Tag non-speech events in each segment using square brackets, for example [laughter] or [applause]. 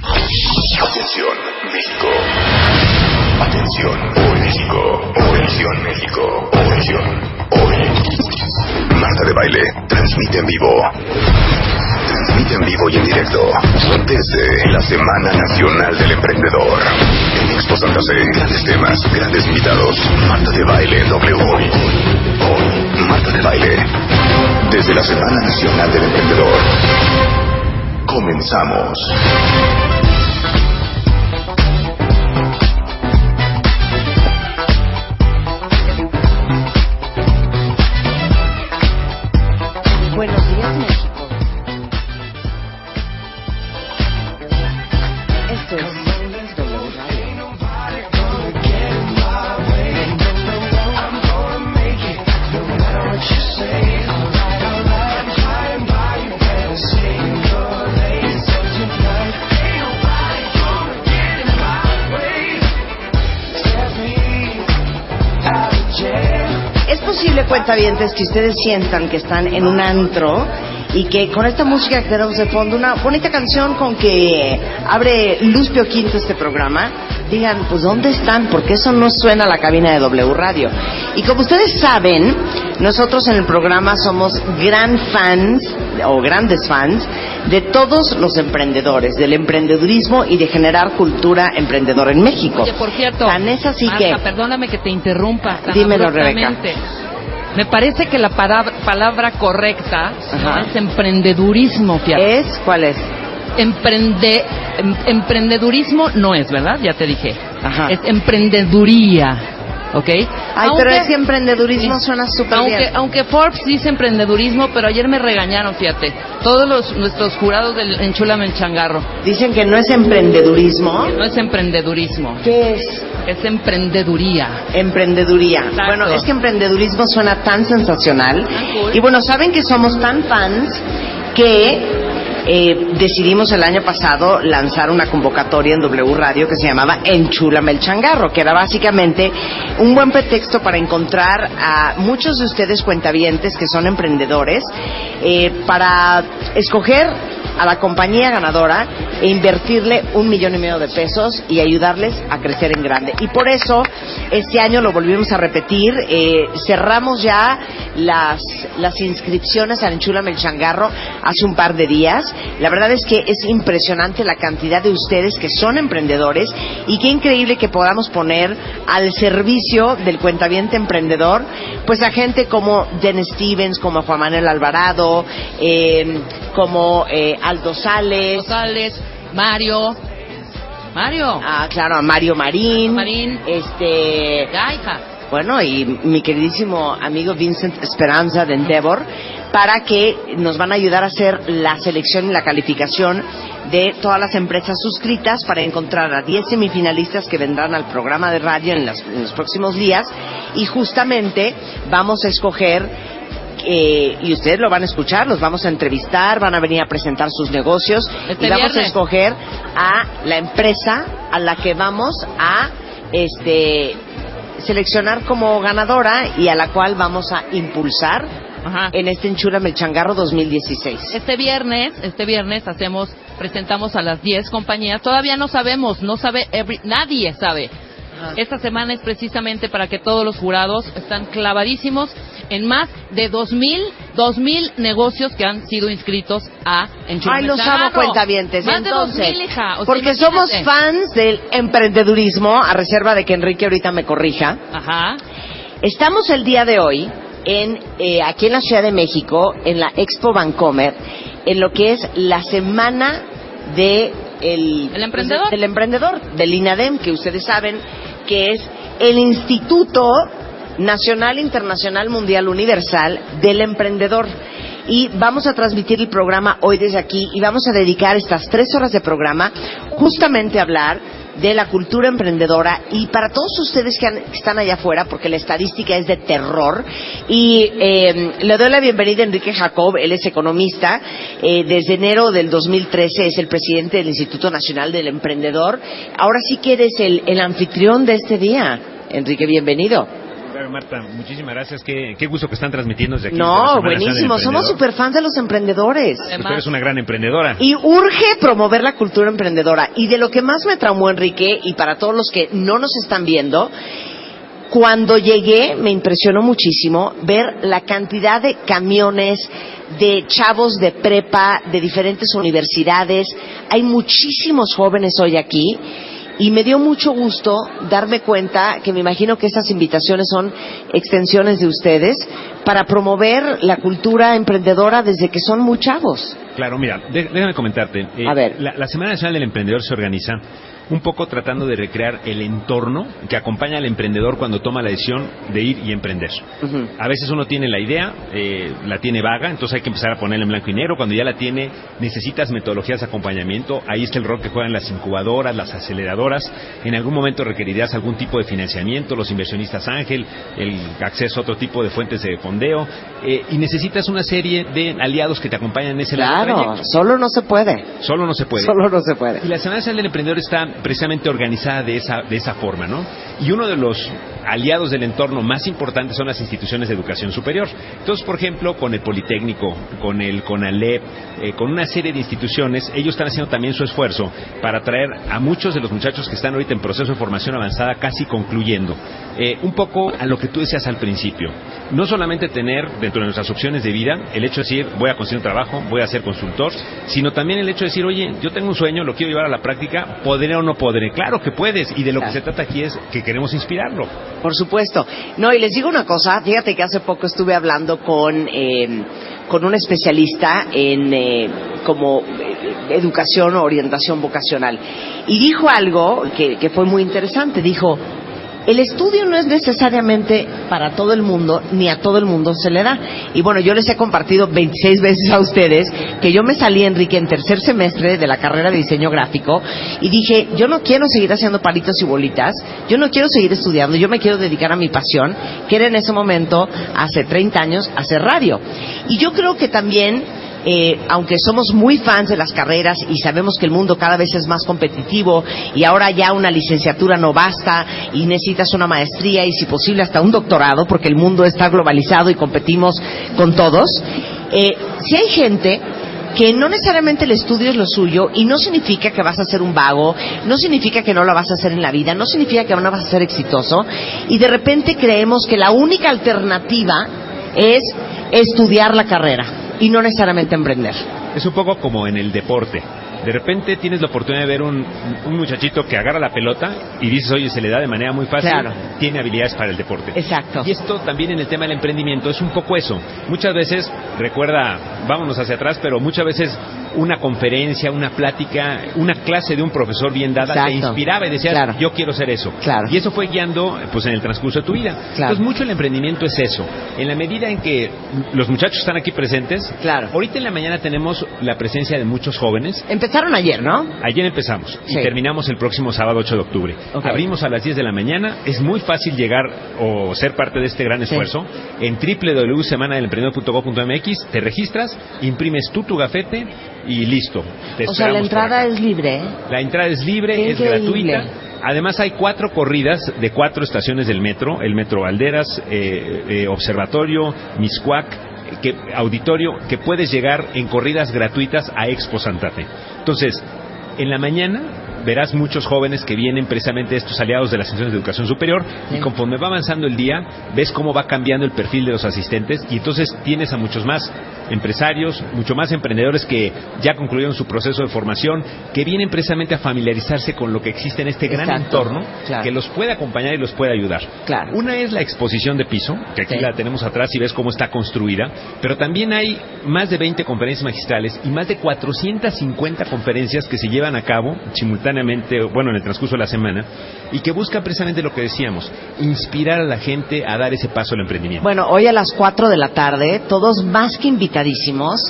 Atención, México. Atención, hoy México. México. Hoy. Hoy. Marta de Baile transmite en vivo. Transmite en vivo y en directo desde la Semana Nacional del Emprendedor. En Expo Santa Fe, grandes temas, grandes invitados. Marta de Baile W. Hoy. Hoy. Marta de Baile. Desde la Semana Nacional del Emprendedor. Comenzamos. Cuentavientes, que ustedes sientan que están en un antro y que con esta música que tenemos de fondo, una bonita canción con que abre Luz Pio Quinto este programa, digan, pues ¿dónde están? Porque eso no suena a la cabina de W Radio. Y como ustedes saben, nosotros en el programa somos gran fans, o grandes fans, de todos los emprendedores, del emprendedurismo y de generar cultura emprendedora en México. Oye, por cierto, Tan es así Marta, que... perdóname que te interrumpa. tan Dímelo, abruptamente. Me parece que la palabra, palabra correcta no es emprendedurismo, fíjate. ¿Es? ¿Cuál es? Emprende, em- emprendedurismo no es, ¿verdad? Ya te dije. Ajá. Es emprendeduría. ¿Ok? Ay, pero ese emprendedurismo suena súper aunque, bien. Aunque Forbes dice emprendedurismo, pero ayer me regañaron, fíjate. Todos los, nuestros jurados del Enchúlame el Changarro. Dicen que no es emprendedurismo. No es emprendedurismo, ¿Qué es? es emprendeduría. Emprendeduría. Exacto. Bueno, es que emprendedurismo suena tan sensacional. Ah, cool. Y bueno, saben que somos tan fans que eh, decidimos el año pasado lanzar una convocatoria en W Radio que se llamaba Enchúlame el Changarro, que era básicamente un buen pretexto para encontrar a muchos de ustedes cuentavientes que son emprendedores eh, para escoger a la compañía ganadora e invertirle un millón y medio de pesos y ayudarles a crecer en grande. Y por eso este año lo volvimos a repetir. eh, cerramos ya las, las inscripciones al Enchúlame el Changarro hace un par de días. La verdad es que es impresionante la cantidad de ustedes que son emprendedores y qué increíble que podamos poner al servicio del cuentaviente emprendedor pues a gente como Jen Stevens, como Juan Manuel Alvarado, eh, como eh, Aldo Sales, Mario. Mario. ah, claro, a Mario Marín, Marín. este, Ya, hija. bueno, y mi queridísimo amigo Vincent Esperanza de Endeavor, para que nos van a ayudar a hacer la selección y la calificación de todas las empresas suscritas para encontrar a 10 semifinalistas que vendrán al programa de radio en, las- en los próximos días y justamente vamos a escoger eh, y ustedes lo van a escuchar, los vamos a entrevistar, van a venir a presentar sus negocios Este y vamos a escoger a la empresa a la que vamos a este seleccionar como ganadora y a la cual vamos a impulsar Ajá. en este Enchúrame el Changarro 2016. Este viernes, este viernes hacemos, presentamos a las 10 compañías. Todavía no sabemos, no sabe, every- nadie sabe. Esta semana es precisamente para que todos los jurados están clavadísimos en más de 2000, 2000 negocios que han sido inscritos a Enchúrame Ay, los amo cuentavientes. Más de Entonces, 2000, hija. O sea, porque imagínate. somos fans del emprendedurismo, a reserva de que Enrique ahorita me corrija. Ajá. Estamos el día de hoy en eh, aquí en la Ciudad de México, en la Expo Vancomer, en lo que es la semana de el, ¿El emprendedor? pues, del emprendedor, del INADEM, que ustedes saben que es el Instituto Nacional Internacional Mundial Universal del Emprendedor. y vamos a transmitir el programa hoy desde aquí y vamos a dedicar estas tres horas de programa justamente a hablar de la cultura emprendedora y para todos ustedes que, están allá afuera, porque la estadística es de terror, y eh, le doy la bienvenida a Enrique Jacob, él es economista, eh, desde enero del 2013 es el presidente del Instituto Nacional del Emprendedor. Ahora sí que eres el, el anfitrión de este día. Enrique, bienvenido. Marta, muchísimas gracias. Qué, gusto que están transmitiendo desde aquí. No, buenísimo. Somos super fans de los emprendedores. Eres una gran emprendedora. Y urge promover la cultura emprendedora. Y de lo que más me traumó, Enrique, y para todos los que no nos están viendo, cuando llegué me impresionó muchísimo ver la cantidad de camiones, de chavos de prepa, de diferentes universidades. Hay muchísimos jóvenes hoy aquí y me dio mucho gusto darme cuenta que me imagino que estas invitaciones son extensiones de ustedes para promover la cultura emprendedora desde que son muy chavos. Claro, mira, déjame comentarte. A ver. La, la Semana Nacional del Emprendedor se organiza un poco tratando de recrear el entorno que acompaña al emprendedor cuando toma la decisión de ir y emprender. A veces uno tiene la idea, eh, la tiene vaga, entonces hay que empezar a ponerla en blanco y negro. Cuando ya la tiene, necesitas metodologías de acompañamiento. Ahí está el rol que juegan las incubadoras, las aceleradoras. En algún momento requerirás algún tipo de financiamiento, los inversionistas ángel, el acceso a otro tipo de fuentes de fondeo. Eh, y necesitas una serie de aliados que te acompañan en ese Claro, solo no se puede. Solo no se puede. Solo no se puede. Y la Semana Nacional del Emprendedor está precisamente organizada de esa, de esa forma, ¿no? Y uno de los aliados del entorno más importantes son las instituciones de educación superior. Entonces, por ejemplo, con el Politécnico, con el CONALEP, eh, con una serie de instituciones, ellos están haciendo también su esfuerzo para traer a muchos de los muchachos que están ahorita en proceso de formación avanzada, casi concluyendo, eh, un poco a lo que tú decías al principio. No solamente tener dentro de nuestras opciones de vida el hecho de decir, voy a conseguir un trabajo, voy a ser consultor, sino también el hecho de decir, oye, yo tengo un sueño, lo quiero llevar a la práctica, podré o no podré. Claro que puedes, y de lo que se trata aquí es que queremos inspirarlo. Por supuesto. No, y les digo una cosa, fíjate que hace poco estuve hablando con, eh, con un especialista en eh, como eh, educación o orientación vocacional. Y dijo algo que, que fue muy interesante. Dijo, el estudio no es necesariamente para todo el mundo, ni a todo el mundo se le da. Y bueno, yo les he compartido 26 veces a ustedes que yo me salí, Enrique, en tercer semestre de la carrera de diseño gráfico y dije, yo no quiero seguir haciendo palitos y bolitas, yo no quiero seguir estudiando, yo me quiero dedicar a mi pasión, que era en ese momento, hace 30 años, hacer radio. Y yo creo que también eh, aunque somos muy fans de las carreras y sabemos que el mundo cada vez es más competitivo y ahora ya una licenciatura no basta y necesitas una maestría y si posible hasta un doctorado porque el mundo está globalizado y competimos con todos, eh, si hay gente que no necesariamente el estudio es lo suyo y no significa que vas a ser un vago, no significa que no lo vas a hacer en la vida, no significa que no vas a ser exitoso y de repente creemos que la única alternativa es estudiar la carrera y no necesariamente emprender. Es un poco como en el deporte. De repente tienes la oportunidad de ver un, un muchachito que agarra la pelota y dices, oye, se le da de manera muy fácil, tiene habilidades para el deporte. Exacto. Y esto también en el tema del emprendimiento es un poco eso. Muchas veces, recuerda, vámonos hacia atrás, pero muchas veces una conferencia, una plática, una clase de un profesor bien dada te inspiraba y decías, yo quiero ser eso. Claro. Y eso fue guiando pues en el transcurso de tu vida. Entonces mucho el emprendimiento es eso. En la medida en que los muchachos están aquí presentes, claro. ahorita en la mañana tenemos la presencia de muchos jóvenes. Empezaron ayer, ¿no? Ayer empezamos y terminamos el próximo sábado 8 de octubre. Abrimos a las 10 de la mañana. Es muy fácil llegar o ser parte de este gran esfuerzo. En www.semanadelemprendedor.gov.mx te registras, imprimes tú tu gafete y listo. o sea, la entrada es libre. La entrada es libre, es gratuita. Además hay cuatro corridas de cuatro estaciones del metro, el metro Valderas, eh, eh, Observatorio, Miscuac, que, Auditorio, que puedes llegar en corridas gratuitas a Expo Santa Fe. Entonces, en la mañana verás muchos jóvenes que vienen precisamente estos aliados de las instituciones de educación superior y conforme va avanzando el día ves cómo va cambiando el perfil de los asistentes y entonces tienes a muchos más empresarios, mucho más emprendedores que ya concluyeron su proceso de formación, que vienen precisamente a familiarizarse con lo que existe en este gran entorno que los puede acompañar y los puede ayudar. Claro. Una es la exposición de piso, que aquí la tenemos atrás y ves cómo está construida, pero también hay más de 20 conferencias magistrales y más de 450 conferencias que se llevan a cabo simultáneamente bueno, en el transcurso de la semana, y que busca precisamente lo que decíamos, inspirar a la gente a dar ese paso al emprendimiento. Bueno, hoy a las 4 de la tarde, todos más que invitadísimos,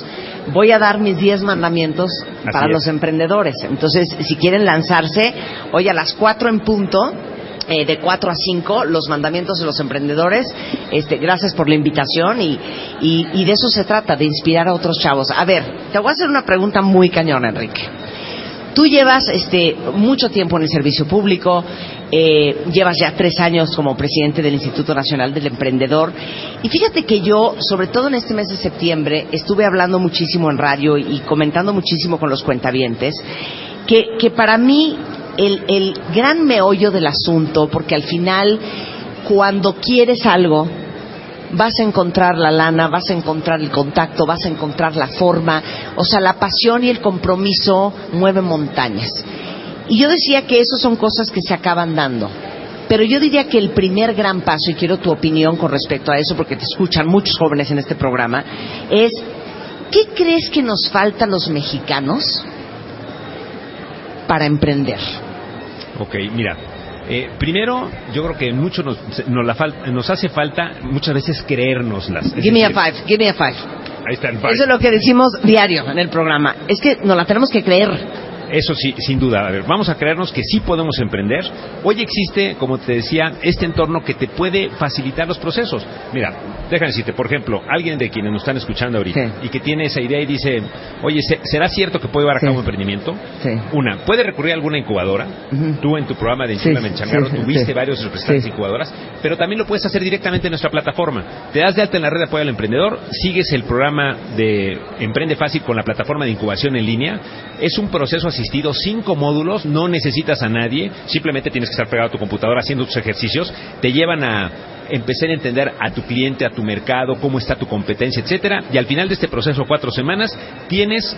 voy a dar mis 10 mandamientos Así para es. los emprendedores. Entonces, si quieren lanzarse, hoy a las 4 en punto, eh, de 4 a 5, los mandamientos de los emprendedores. Este, gracias por la invitación y, y, y de eso se trata, de inspirar a otros chavos. A ver, te voy a hacer una pregunta muy cañona, Enrique. Tú llevas este, mucho tiempo en el servicio público, eh, llevas ya tres años como presidente del Instituto Nacional del Emprendedor. Y fíjate que yo, sobre todo en este mes de septiembre, estuve hablando muchísimo en radio y comentando muchísimo con los cuentavientes, que, que para mí el, el gran meollo del asunto, porque al final, cuando quieres algo, vas a encontrar la lana, vas a encontrar el contacto, vas a encontrar la forma. O sea, la pasión y el compromiso mueven montañas. Y yo decía que eso son cosas que se acaban dando. Pero yo diría que el primer gran paso, y quiero tu opinión con respecto a eso, porque te escuchan muchos jóvenes en este programa, es, ¿qué crees que nos falta a los mexicanos para emprender? Ok, mira. Eh, primero, yo creo que mucho nos, nos, la fal- nos hace falta muchas veces creérnoslas. Es Give me a decir, five, give me a five. Ahí está el five. Eso es lo que decimos diario en el programa. Es que nos la tenemos que creer. Eso sí, sin duda. A ver, vamos a creernos que sí podemos emprender. Hoy existe, como te decía, este entorno que te puede facilitar los procesos. Mira, déjame decirte, por ejemplo, alguien de quienes nos están escuchando ahorita Sí. y que tiene esa idea y dice, oye, ¿se- ¿será cierto que puede llevar a cabo Sí. un emprendimiento? Sí. Una, puede recurrir a alguna incubadora. Ujú. Tú en tu programa de Sí, Enchúlame en Changarro sí, sí, tuviste varios representantes de incubadoras, pero también lo puedes hacer directamente en nuestra plataforma. Te das de alta en la red de apoyo al emprendedor, sigues el programa de Emprende Fácil con la plataforma de incubación en línea. Es un proceso asistido, cinco módulos, no necesitas a nadie, simplemente tienes que estar pegado a tu computadora haciendo tus ejercicios. Te llevan a empezar a entender a tu cliente, a tu mercado, cómo está tu competencia, etcétera. Y al final de este proceso, cuatro semanas, tienes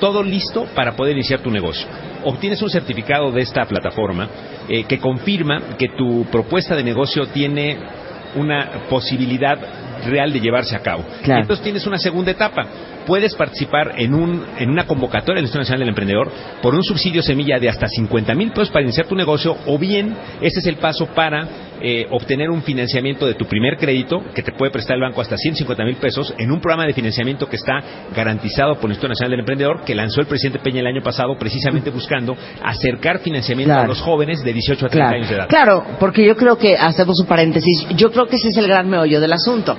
todo listo para poder iniciar tu negocio. Obtienes un certificado de esta plataforma eh, que confirma que tu propuesta de negocio tiene una posibilidad real de llevarse a cabo. Claro. Y entonces tienes una segunda etapa. Puedes participar en, un, en una convocatoria del Instituto Nacional del Emprendedor por un subsidio semilla de hasta 50 mil pesos para iniciar tu negocio o bien ese es el paso para eh, obtener un financiamiento de tu primer crédito que te puede prestar el banco hasta 150 mil pesos en un programa de financiamiento que está garantizado por el Instituto Nacional del Emprendedor que lanzó el presidente Peña el año pasado precisamente buscando acercar financiamiento Claro. a los jóvenes de 18 a 30 Claro, años de edad. claro, porque yo creo que, hacemos un paréntesis, yo creo que ese es el gran meollo del asunto.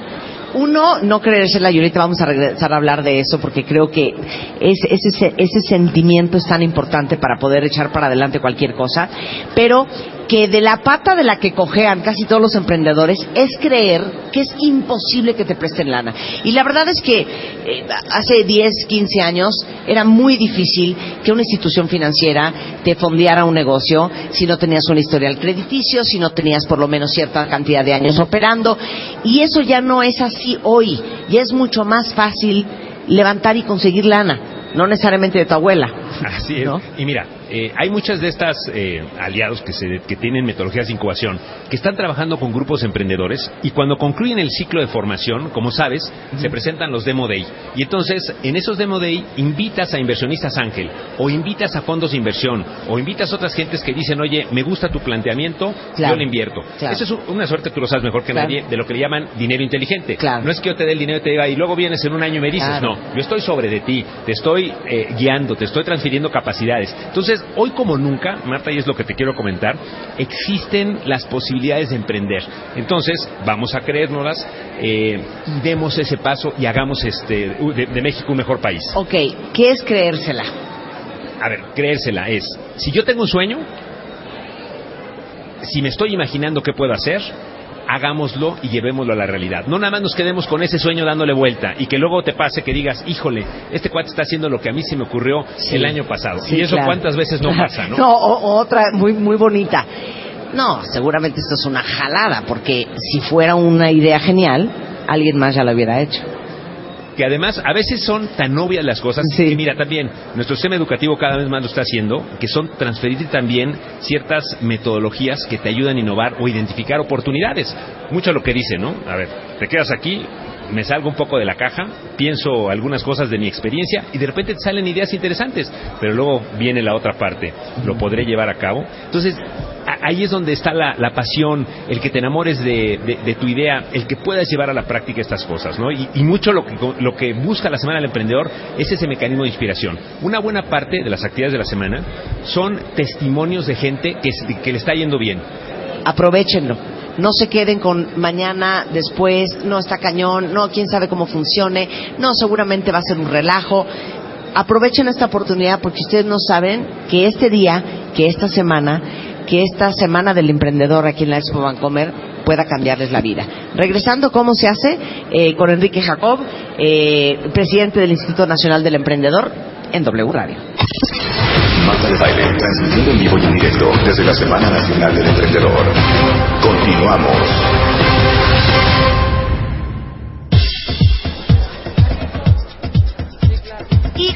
Uno, no creérsela, y ahorita vamos a regresar a hablar de eso, porque creo que ese, ese, ese sentimiento es tan importante para poder echar para adelante cualquier cosa, pero que de la pata de la que cojean casi todos los emprendedores es creer que es imposible que te presten lana. Y la verdad es que eh, hace 10, 15 años era muy difícil que una institución financiera te fondeara un negocio si no tenías un historial crediticio, si no tenías por lo menos cierta cantidad de años operando. Y eso ya no es así hoy. Ya es mucho más fácil levantar y conseguir lana, no necesariamente de tu abuela. Así es. ¿No? Y mira, eh, hay muchas de estas eh, aliados que, se, que tienen metodologías de incubación que están trabajando con grupos emprendedores y cuando concluyen el ciclo de formación, como sabes, se presentan los Demo Day. Y entonces, en esos Demo Day, invitas a inversionistas ángel o invitas a fondos de inversión o invitas a otras gentes que dicen, oye, me gusta tu planteamiento, Claro. yo le invierto. Claro. Eso es un- una suerte, tú lo sabes mejor que Claro. nadie, de lo que le llaman dinero inteligente. No es que yo te dé el dinero y te diga, y luego vienes en un año y me dices, no, yo estoy sobre de ti, te estoy eh, guiando, te estoy transfiriendo capacidades. Entonces, hoy como nunca, Marta, y es lo que te quiero comentar, existen las posibilidades de emprender. Entonces, vamos a creérnoslas eh, y demos ese paso y hagamos este de, de México un mejor país. Ok, ¿qué es creérsela? A ver, creérsela es, si yo tengo un sueño, si me estoy imaginando qué puedo hacer, hagámoslo y llevémoslo a la realidad. No nada más nos quedemos con ese sueño dándole vuelta y que luego te pase que digas, híjole, este cuate está haciendo lo que a mí se me ocurrió Sí. el año pasado. Sí, y eso claro. cuántas veces no pasa, ¿no? [laughs] o otra muy, muy bonita. No, seguramente esto es una jalada, porque si fuera una idea genial, alguien más ya lo hubiera hecho. Que además a veces son tan obvias las cosas Sí. que mira también nuestro sistema educativo cada vez más lo está haciendo, que son transferir también ciertas metodologías que te ayudan a innovar o identificar oportunidades. Mucho lo que dice, ¿no? A ver, te quedas aquí me salgo un poco de la caja, pienso algunas cosas de mi experiencia y de repente te salen ideas interesantes, pero luego viene la otra parte, lo podré llevar a cabo. Entonces, ahí es donde está la, pasión, el que te enamores de, tu idea, el que puedas llevar a la práctica estas cosas, ¿no? Y, mucho lo que, lo que busca la Semana del Emprendedor es ese mecanismo de inspiración. Una buena parte de las actividades de la semana son testimonios de gente que, que le está yendo bien. Aprovechenlo. No se queden con mañana, después, no está cañón, no, quién sabe cómo funcione, no, seguramente va a ser un relajo aprovechen esta oportunidad porque ustedes no saben que este día, que esta semana, que esta semana del emprendedor aquí en la Expo Bancomer pueda cambiarles la vida. Regresando, ¿cómo se hace? Eh, con Enrique Jacob, eh, presidente del Instituto Nacional del Emprendedor, en W Radio. Marta de Baile, transmitiendo en vivo y en directo desde la Semana Nacional del Emprendedor. Continuamos. Y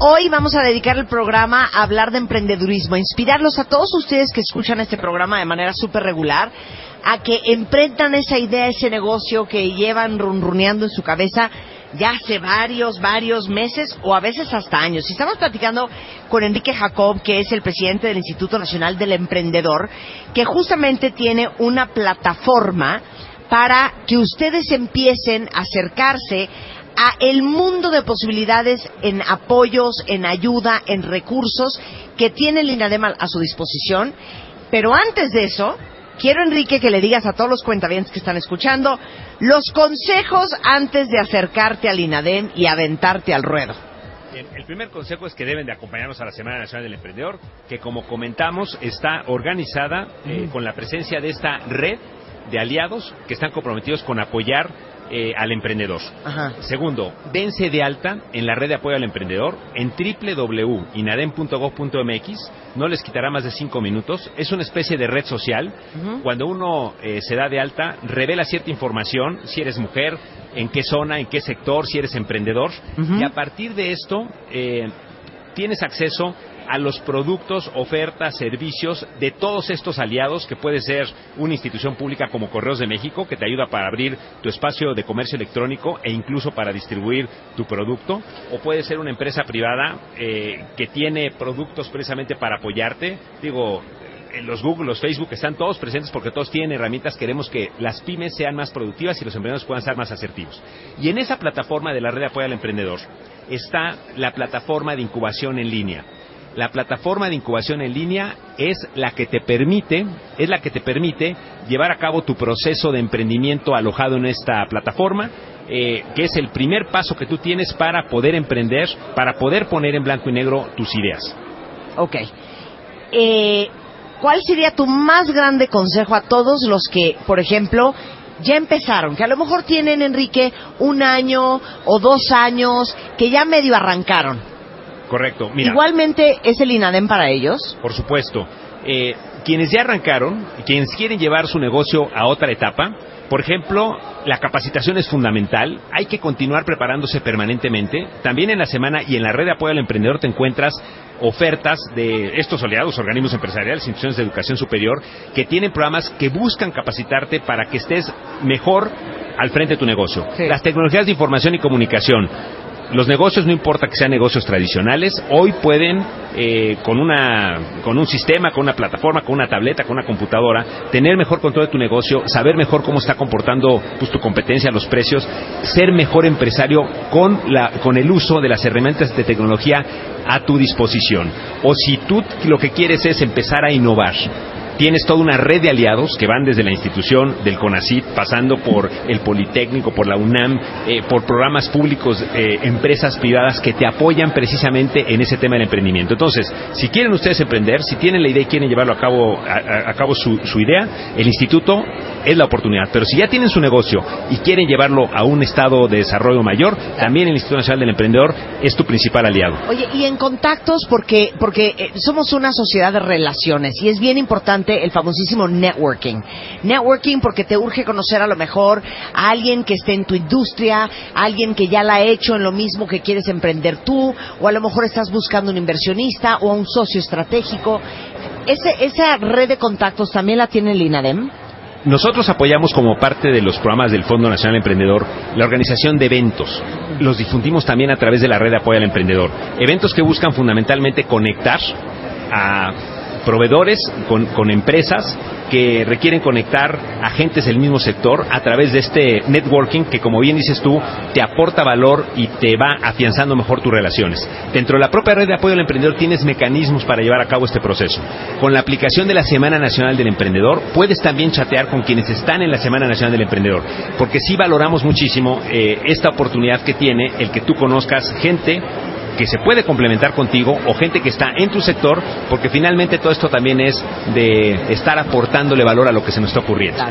hoy vamos a dedicar el programa a hablar de emprendedurismo, a inspirarlos a todos ustedes que escuchan este programa de manera súper regular, a que emprendan esa idea, ese negocio que llevan runruneando en su cabeza ya hace varios, varios meses o a veces hasta años. Y estamos platicando con Enrique Jacob, que es el presidente del Instituto Nacional del Emprendedor, que justamente tiene una plataforma para que ustedes empiecen a acercarse a el mundo de posibilidades en apoyos, en ayuda, en recursos que tiene el INADEM a su disposición. Pero antes de eso, quiero, Enrique, que le digas a todos los cuentavientes que están escuchando los consejos antes de acercarte al INADEM y aventarte al ruedo. el primer consejo es que deben de acompañarnos a la Semana Nacional del Emprendedor, que como comentamos está organizada eh, con la presencia de esta red de aliados que están comprometidos con apoyar eh, al emprendedor. Segundo, dense de alta en la red de apoyo al emprendedor en www.inadem.gov.mx. No les quitará más de cinco minutos. Es una especie de red social. Cuando uno eh, se da de alta, revela cierta información, si eres mujer, en qué zona, en qué sector, si eres emprendedor. Y a partir de esto, eh, tienes acceso a los productos, ofertas, servicios de todos estos aliados, que puede ser una institución pública como Correos de México, que te ayuda para abrir tu espacio de comercio electrónico e incluso para distribuir tu producto, o puede ser una empresa privada eh, que tiene productos precisamente para apoyarte. Digo, en los Google, los Facebook están todos presentes porque todos tienen herramientas. Queremos que las pymes sean más productivas y los emprendedores puedan ser más asertivos. Y en esa plataforma de la red de apoyo al emprendedor está la plataforma de incubación en línea la plataforma de incubación en línea es la que te permite, es la que te permite llevar a cabo tu proceso de emprendimiento alojado en esta plataforma, eh, que es el primer paso que tú tienes para poder emprender, para poder poner en blanco y negro tus ideas. Ok. Eh, ¿Cuál sería tu más grande consejo a todos los que, por ejemplo, ya empezaron, que a lo mejor tienen, Enrique, un año o dos años, que ya medio arrancaron? Correcto. Igualmente es el INADEM para ellos. Por supuesto. Eh, quienes ya arrancaron, quienes quieren llevar su negocio a otra etapa, por ejemplo, la capacitación es fundamental, hay que continuar preparándose permanentemente. También en la semana y en la red de apoyo al emprendedor te encuentras ofertas de estos aliados, organismos empresariales, instituciones de educación superior, que tienen programas que buscan capacitarte para que estés mejor al frente de tu negocio. Las tecnologías de información y comunicación, los negocios, no importa que sean negocios tradicionales, hoy pueden, eh, con, una, con un sistema, con una plataforma, con una tableta, con una computadora, tener mejor control de tu negocio, saber mejor cómo está comportando pues, tu competencia, los precios, ser mejor empresario con, la, con el uso de las herramientas de tecnología a tu disposición. O si tú lo que quieres es empezar a innovar, tienes toda una red de aliados que van desde la institución del CONACIT, pasando por el Politécnico, por la UNAM, eh, por programas públicos, eh, empresas privadas que te apoyan precisamente en ese tema del emprendimiento. Entonces, si quieren ustedes emprender, si tienen la idea y quieren llevarlo a cabo, a, cabo su, su idea, el instituto es la oportunidad. Pero si ya tienen su negocio y quieren llevarlo a un estado de desarrollo mayor, también el Instituto Nacional del Emprendedor es tu principal aliado. Oye, y en contactos, porque, porque eh, somos una sociedad de relaciones y es bien importante el famosísimo networking. Networking porque te urge conocer a lo mejor a alguien que esté en tu industria, a alguien que ya la ha hecho en lo mismo que quieres emprender tú, o a lo mejor estás buscando un inversionista o un socio estratégico. Ese, esa red de contactos también la tiene el INADEM. nosotros apoyamos como parte de los programas del Fondo Nacional Emprendedor la organización de eventos. Los difundimos también a través de la red de apoyo al emprendedor. Eventos que buscan fundamentalmente conectar a proveedores con, con, empresas que requieren conectar agentes del mismo sector a través de este networking que, como bien dices tú, te aporta valor y te va afianzando mejor tus relaciones. Dentro de la propia red de apoyo al emprendedor tienes mecanismos para llevar a cabo este proceso. Con la aplicación de la Semana Nacional del Emprendedor puedes también chatear con quienes están en la Semana Nacional del Emprendedor, porque sí valoramos muchísimo eh, esta oportunidad que tiene el que tú conozcas gente que se puede complementar contigo o gente que está en tu sector, porque finalmente todo esto también es de estar aportándole valor a lo que se nos está ocurriendo.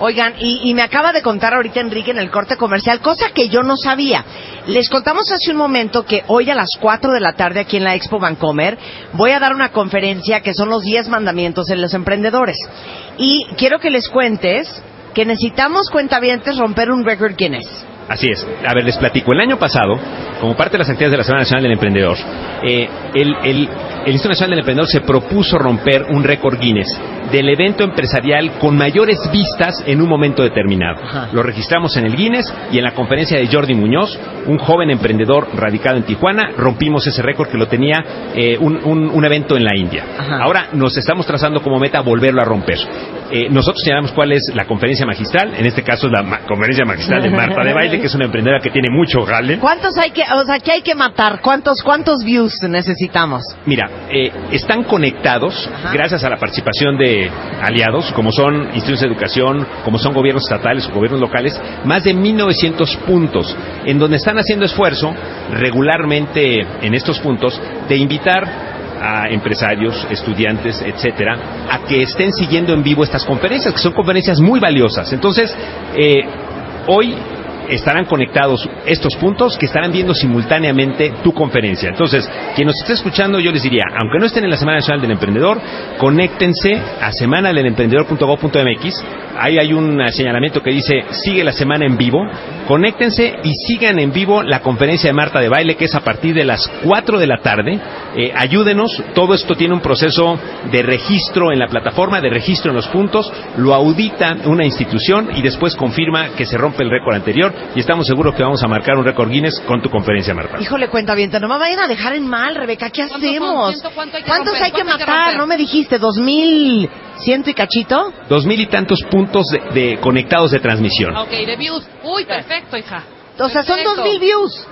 Oigan, y, y, me acaba de contar ahorita Enrique en el corte comercial, cosa que yo no sabía. Les contamos hace un momento que hoy a las 4 de la tarde aquí en la Expo Bancomer voy a dar una conferencia que son los 10 mandamientos de los emprendedores. Y quiero que les cuentes que necesitamos cuentavientes romper un record Guinness. Así es. A ver, les platico. El año pasado, como parte de las actividades de la Semana Nacional del Emprendedor, eh, el, el, el Instituto Nacional del Emprendedor se propuso romper un récord Guinness del evento empresarial con mayores vistas en un momento determinado. Ajá. Lo registramos en el Guinness y en la conferencia de Jordi Muñoz, un joven emprendedor radicado en Tijuana, rompimos ese récord que lo tenía eh, un, un, un, evento en la India. Ajá. Ahora nos estamos trazando como meta volverlo a romper. Eh, nosotros señalamos cuál es la conferencia magistral, en este caso es la ma conferencia magistral de Marta de Baile, que es una emprendedora que tiene mucho gale. ¿Cuántos hay que, o sea, qué hay que matar? ¿Cuántos, cuántos views necesitamos? Mira, eh, están conectados Ajá. gracias a la participación de aliados, como son instituciones de educación, como son gobiernos estatales o gobiernos locales, más de 1.900 puntos, en donde están haciendo esfuerzo regularmente en estos puntos de invitar a empresarios, estudiantes, etcétera, a que estén siguiendo en vivo estas conferencias, que son conferencias muy valiosas. Entonces, eh, hoy estarán conectados estos puntos que estarán viendo simultáneamente tu conferencia. Entonces, quien nos esté escuchando, yo les diría, aunque no estén en la Semana Nacional del Emprendedor, conéctense a semanadelemprendedor.gov.mx. Ahí hay un señalamiento que dice, sigue la semana en vivo. Conéctense y sigan en vivo la conferencia de Marta de Baile, que es a partir de las 4 de la tarde. Eh, ayúdenos, todo esto tiene un proceso de registro en la plataforma, de registro en los puntos, lo audita una institución y después confirma que se rompe el récord anterior y estamos seguros que vamos a marcar un récord Guinness con tu conferencia, Marta. Híjole, cuenta bien, no me vayan a dejar en mal, Rebeca, ¿qué ¿Cuántos hacemos? son? ¿Cuánto hay que ¿Cuántos romper? hay que ¿Cuánto hay que matar? ¿No me dijiste? ¿Dos mil ciento y cachito? Dos mil y tantos puntos de, de conectados de transmisión. Ok, de views. Uy, perfecto, hija. O sea, son dos mil views.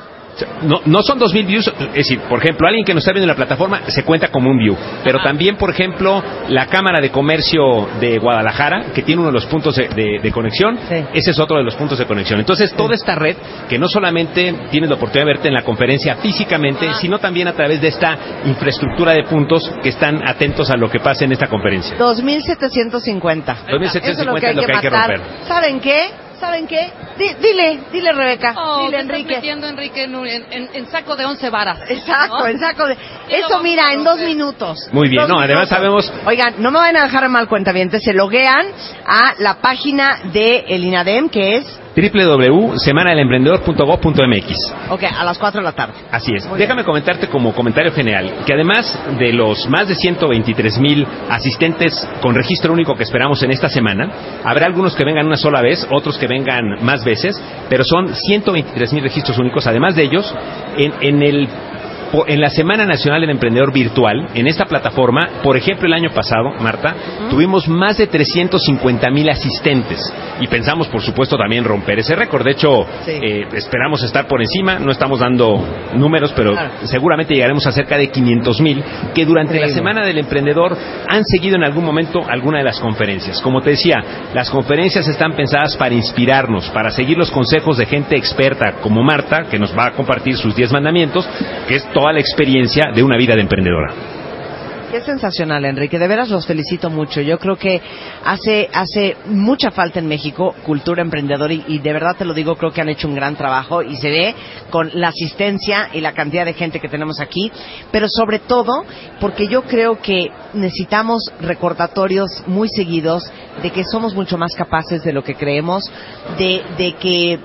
No, no son 2.000 views, es decir, por ejemplo, alguien que nos está viendo en la plataforma se cuenta como un view, pero Ajá. también, por ejemplo, la Cámara de Comercio de Guadalajara, que tiene uno de los puntos de, de- de conexión, Sí. ese es otro de los puntos de conexión. Entonces, toda esta red, que no solamente tienes la oportunidad de verte en la conferencia físicamente, Ajá. sino también a través de esta infraestructura de puntos que están atentos a lo que pase en esta conferencia. 2750. 2750 Eso es lo que hay que, matar. romper. ¿Saben qué? ¿Saben qué? Di- dile, dile Rebeca, Oh, dile te estás Enrique. metiendo, Enrique, en, un- en- en- en saco de once varas. Exacto, ¿no? exacto. lo Eso mira, en dos minutos. Muy bien, Dos no, además minutos. sabemos- Oigan, no me van a dejar mal cuentavientes, se loguean a la página de el INADEM, que es, www.semanadelemprendedor.gov.mx ok, a las 4 de la tarde. Así es. Muy Déjame comentarte como comentario general que además de los más de 123 mil asistentes con registro único que esperamos en esta semana, habrá algunos que vengan una sola vez, otros que vengan más veces, pero son 123 mil registros únicos. Además de ellos, en, en el en la Semana Nacional del Emprendedor Virtual, en esta plataforma, por ejemplo, el año pasado, Marta, tuvimos más de 350 mil asistentes y pensamos, por supuesto, también romper ese récord. De hecho, Sí. eh, esperamos estar por encima, no estamos dando números, pero Claro. seguramente llegaremos a cerca de 500 mil que durante Increíble. la Semana del Emprendedor han seguido en algún momento alguna de las conferencias. Como te decía, las conferencias están pensadas para inspirarnos, para seguir los consejos de gente experta como Marta, que nos va a compartir sus 10 mandamientos, que es la experiencia de una vida de emprendedora. Qué sensacional, Enrique. De veras los felicito mucho. Yo creo que hace, hace mucha falta en México cultura emprendedora y, y de verdad te lo digo, creo que han hecho un gran trabajo y se ve con la asistencia y la cantidad de gente que tenemos aquí, pero sobre todo porque yo creo que necesitamos recordatorios muy seguidos de que somos mucho más capaces de lo que creemos, de, de que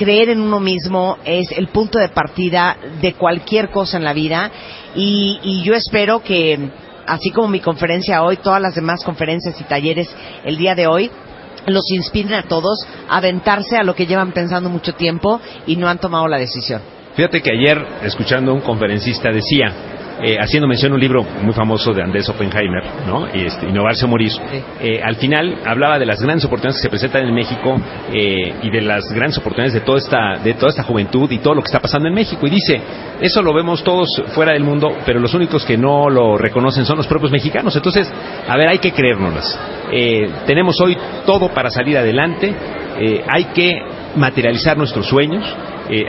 creer en uno mismo es el punto de partida de cualquier cosa en la vida y, y yo espero que así como mi conferencia hoy, todas las demás conferencias y talleres el día de hoy los inspiren a todos a aventarse a lo que llevan pensando mucho tiempo y no han tomado la decisión. Fíjate que ayer, escuchando a un conferencista, decía, eh, haciendo mención a un libro muy famoso de Andrés Oppenheimer, ¿no? Este, Innovarse o Morir, eh, al final hablaba de las grandes oportunidades que se presentan en México eh, y de las grandes oportunidades de toda, esta, de toda esta juventud y todo lo que está pasando en México. Y dice, eso lo vemos todos fuera del mundo, pero los únicos que no lo reconocen son los propios mexicanos. Entonces, a ver, hay que creérnoslas. tenemos hoy todo para salir adelante, hay que materializar nuestros sueños,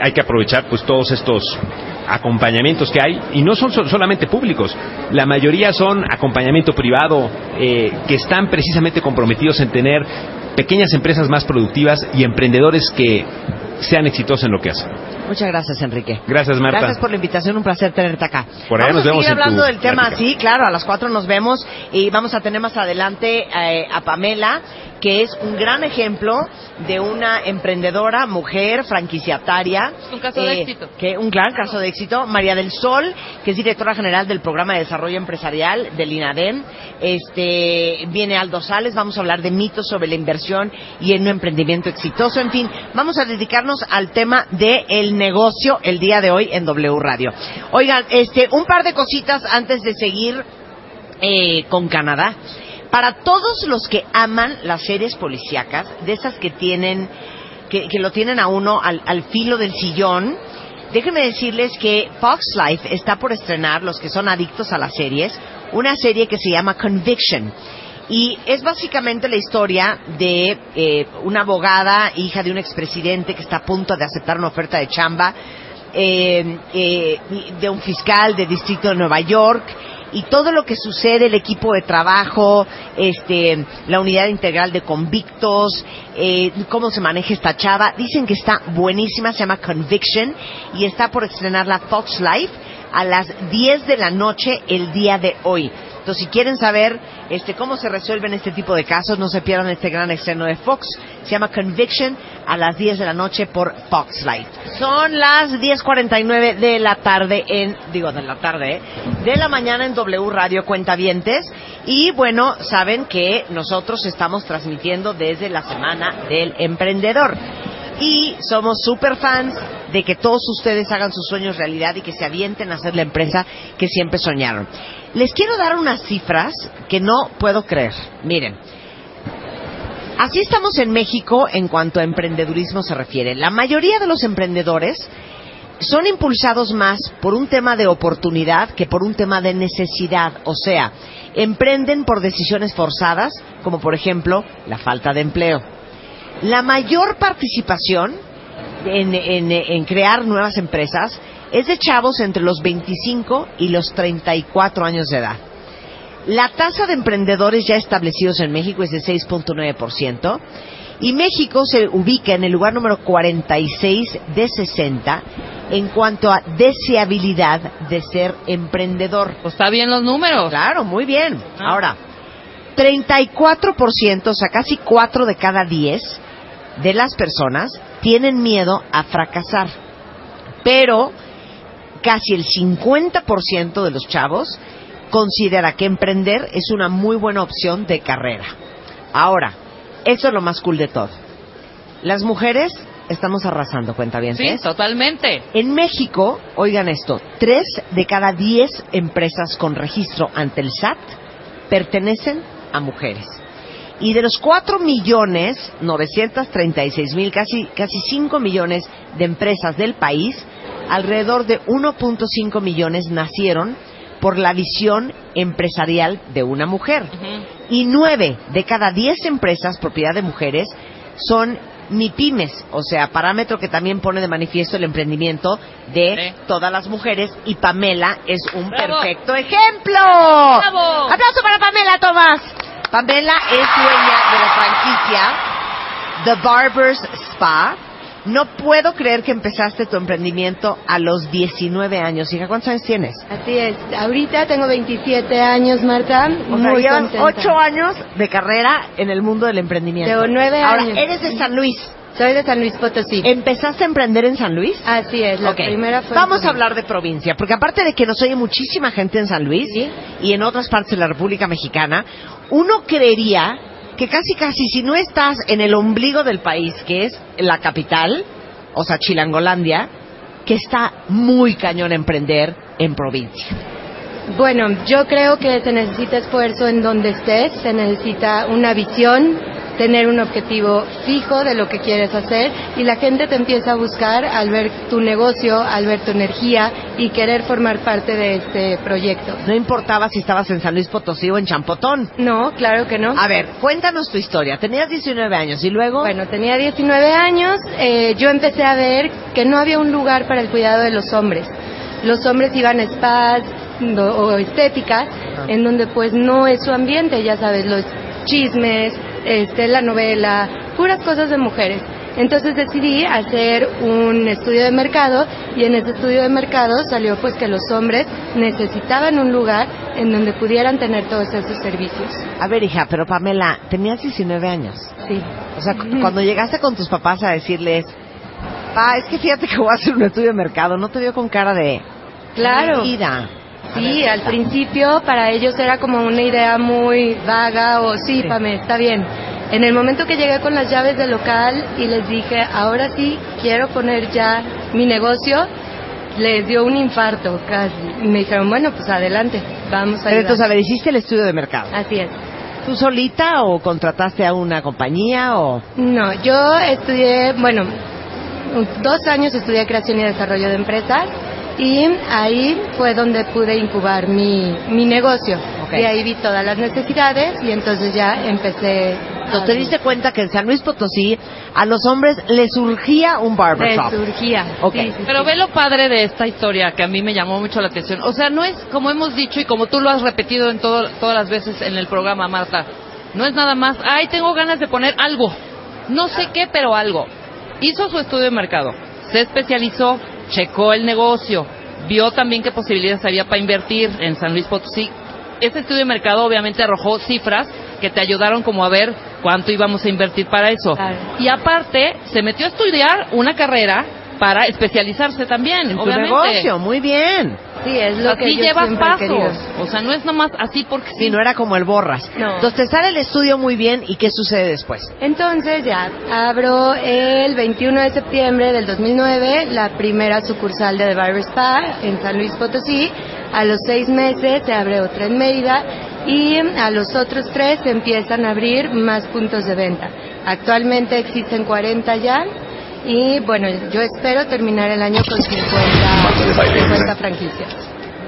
hay que aprovechar pues todos estos acompañamientos que hay, y no son solamente públicos, la mayoría son acompañamiento privado, eh, que están precisamente comprometidos en tener pequeñas empresas más productivas y emprendedores que sean exitosos en lo que hacen. Muchas gracias, Enrique. Gracias, Marta. Gracias por la invitación, un placer tenerte acá. Por allá vamos nos vemos. A seguir hablando del tema, sí, claro, a las cuatro nos vemos y vamos a tener más adelante eh, a Pamela que es un gran ejemplo de una emprendedora, mujer, franquiciataria. Un caso de eh, éxito. Que, un gran caso de éxito. María del Sol, que es directora general del Programa de Desarrollo Empresarial del INADEM. Este, viene Aldo Sales, vamos a hablar de mitos sobre la inversión y en un emprendimiento exitoso. En fin, vamos a dedicarnos al tema del negocio el día de hoy en W Radio. Oigan, este, un par de cositas antes de seguir eh, con Canadá. Para todos los que aman las series policíacas, de esas que tienen, que, lo tienen a uno al, al filo del sillón, déjenme decirles que Fox Life está por estrenar, los que son adictos a las series, una serie que se llama Conviction. Y es básicamente la historia de eh, una abogada, hija de un expresidente que está a punto de aceptar una oferta de chamba, eh, eh, de un fiscal del distrito de Nueva York, y todo lo que sucede, el equipo de trabajo, este, la unidad integral de convictos, eh, cómo se maneja esta chava. Dicen que está buenísima, se llama Conviction y está por estrenar la Fox Life a las 10 de la noche el día de hoy. Entonces, si quieren saber este, cómo se resuelven este tipo de casos, no se pierdan este gran estreno de Fox. Se llama Conviction a las 10 de la noche por Fox Light. Son las 10.49 de la tarde en, digo, de la tarde, ¿eh? de la mañana en W Radio Cuentavientes. Y bueno, saben que nosotros estamos transmitiendo desde la Semana del Emprendedor y somos super fans de que todos ustedes hagan sus sueños realidad y que se avienten a hacer la empresa que siempre soñaron. Les quiero dar unas cifras que no puedo creer. Miren, así estamos en México en cuanto a emprendedurismo se refiere. La mayoría de los emprendedores son impulsados más por un tema de oportunidad que por un tema de necesidad. O sea, emprenden por decisiones forzadas, como por ejemplo la falta de empleo. La mayor participación en, en crear nuevas empresas es de chavos entre los 25 y los 34 años de edad. La tasa de emprendedores ya establecidos en México es de 6.9% y México se ubica en el lugar número 46 de 60 en cuanto a deseabilidad de ser emprendedor. Pues está bien los números. Claro, muy bien. Ah. Ahora, 34%, o sea, casi 4 de cada 10 de las personas tienen miedo a fracasar. Pero casi el 50% de los chavos considera que emprender es una muy buena opción de carrera. Ahora, eso es lo más cool de todo. Las mujeres estamos arrasando, cuenta bien. Sí, totalmente. En México, oigan esto, tres de cada diez empresas con registro ante el SAT pertenecen a mujeres. Y de los 4 millones 936 mil, casi, casi 5 millones de empresas del país, alrededor de 1.5 millones nacieron por la visión empresarial de una mujer. Y 9 de cada 10 empresas propiedad de mujeres son MIPIMES, o sea, parámetro que también pone de manifiesto el emprendimiento de todas las mujeres y Pamela es un perfecto ejemplo. ¡Bravo! Aplauso para Pamela, Tomás. Pamela es dueña de la franquicia The Barber's Spa no puedo creer que empezaste tu emprendimiento a los 19 años. Hija, ¿cuántos años tienes? Así es. Ahorita tengo 27 años, Marta. O sea, llevas 8 años de carrera en el mundo del emprendimiento. Tengo 9 Ahora, años. eres de San Luis. Soy de San Luis Potosí. ¿Empezaste a emprender en San Luis? Así es, la primera fue. Vamos a hablar de provincia, porque aparte de que nos oye muchísima gente en San Luis y en otras partes de la República Mexicana, uno creería que casi casi si no estás en el ombligo del país, que es la capital, o sea, Chilangolandia, que está muy cañón emprender en provincia. Bueno, yo creo que se necesita esfuerzo en donde estés, se necesita una visión, tener un objetivo fijo de lo que quieres hacer y la gente te empieza a buscar al ver tu negocio, al ver tu energía y querer formar parte de este proyecto. No importaba si estabas en San Luis Potosí o en Champotón. No, claro que no. A ver, cuéntanos tu historia. Tenías 19 años y luego... Bueno, tenía 19 años, eh, yo empecé a ver que no había un lugar para el cuidado de los hombres. Los hombres iban a spas o estéticas en donde pues no es su ambiente, ya sabes, los chismes, este, la novela, puras cosas de mujeres. Entonces decidí hacer un estudio de mercado y en ese estudio de mercado salió pues que los hombres necesitaban un lugar en donde pudieran tener todos esos servicios. A ver, hija, pero Pamela, tenías 19 años. Sí. O sea, cu- cuando llegaste con tus papás a decirles, ah, es que fíjate que voy a hacer un estudio de mercado, no te vio con cara de... Claro. Vida. Sí, al principio para ellos era como una idea muy vaga o sí, Sí. Pame, está bien. En el momento que llegué con las llaves del local y les dije, ahora sí quiero poner ya mi negocio, les dio un infarto casi. Y me dijeron, bueno, pues adelante, vamos a Pero entonces, a ver, hiciste el estudio de mercado. Así es. ¿Tú solita o contrataste a una compañía o...? No, yo estudié, bueno, dos años estudié creación y desarrollo de empresas y ahí fue donde pude incubar mi, mi negocio. Y ahí vi todas las necesidades y entonces ya empecé. Entonces, te diste cuenta que en San Luis Potosí a los hombres les surgía un barbershop. Resurgía. Ok. Sí, sí, sí. Pero ve lo padre de esta historia que a mí me llamó mucho la atención. O sea, no es como hemos dicho y como tú lo has repetido en todo- todas las veces en el programa, Marta. No es nada más, ay, tengo ganas de poner algo. No sé qué, pero algo. Hizo su estudio de mercado, se especializó, checó el negocio, vio también qué posibilidades había para invertir en San Luis Potosí. Ese estudio de mercado obviamente arrojó cifras que te ayudaron como a ver cuánto íbamos a invertir para eso. Claro. Y aparte, se metió a estudiar una carrera para especializarse también, En tu obviamente. negocio, muy bien. Sí, es lo así que yo llevas querido. pasos. O sea, no es nomás así porque Sí, no era como el borras. No. Entonces te sale el estudio muy bien y ¿qué sucede después? Entonces ya abro el 21 de septiembre del 2009 la primera sucursal de The Barber Spa en San Luis Potosí. A los seis meses se abre otra en Mérida y a los otros tres se empiezan a abrir más puntos de venta. Actualmente existen 40 ya y bueno, yo espero terminar el año con 50, 50 franquicias.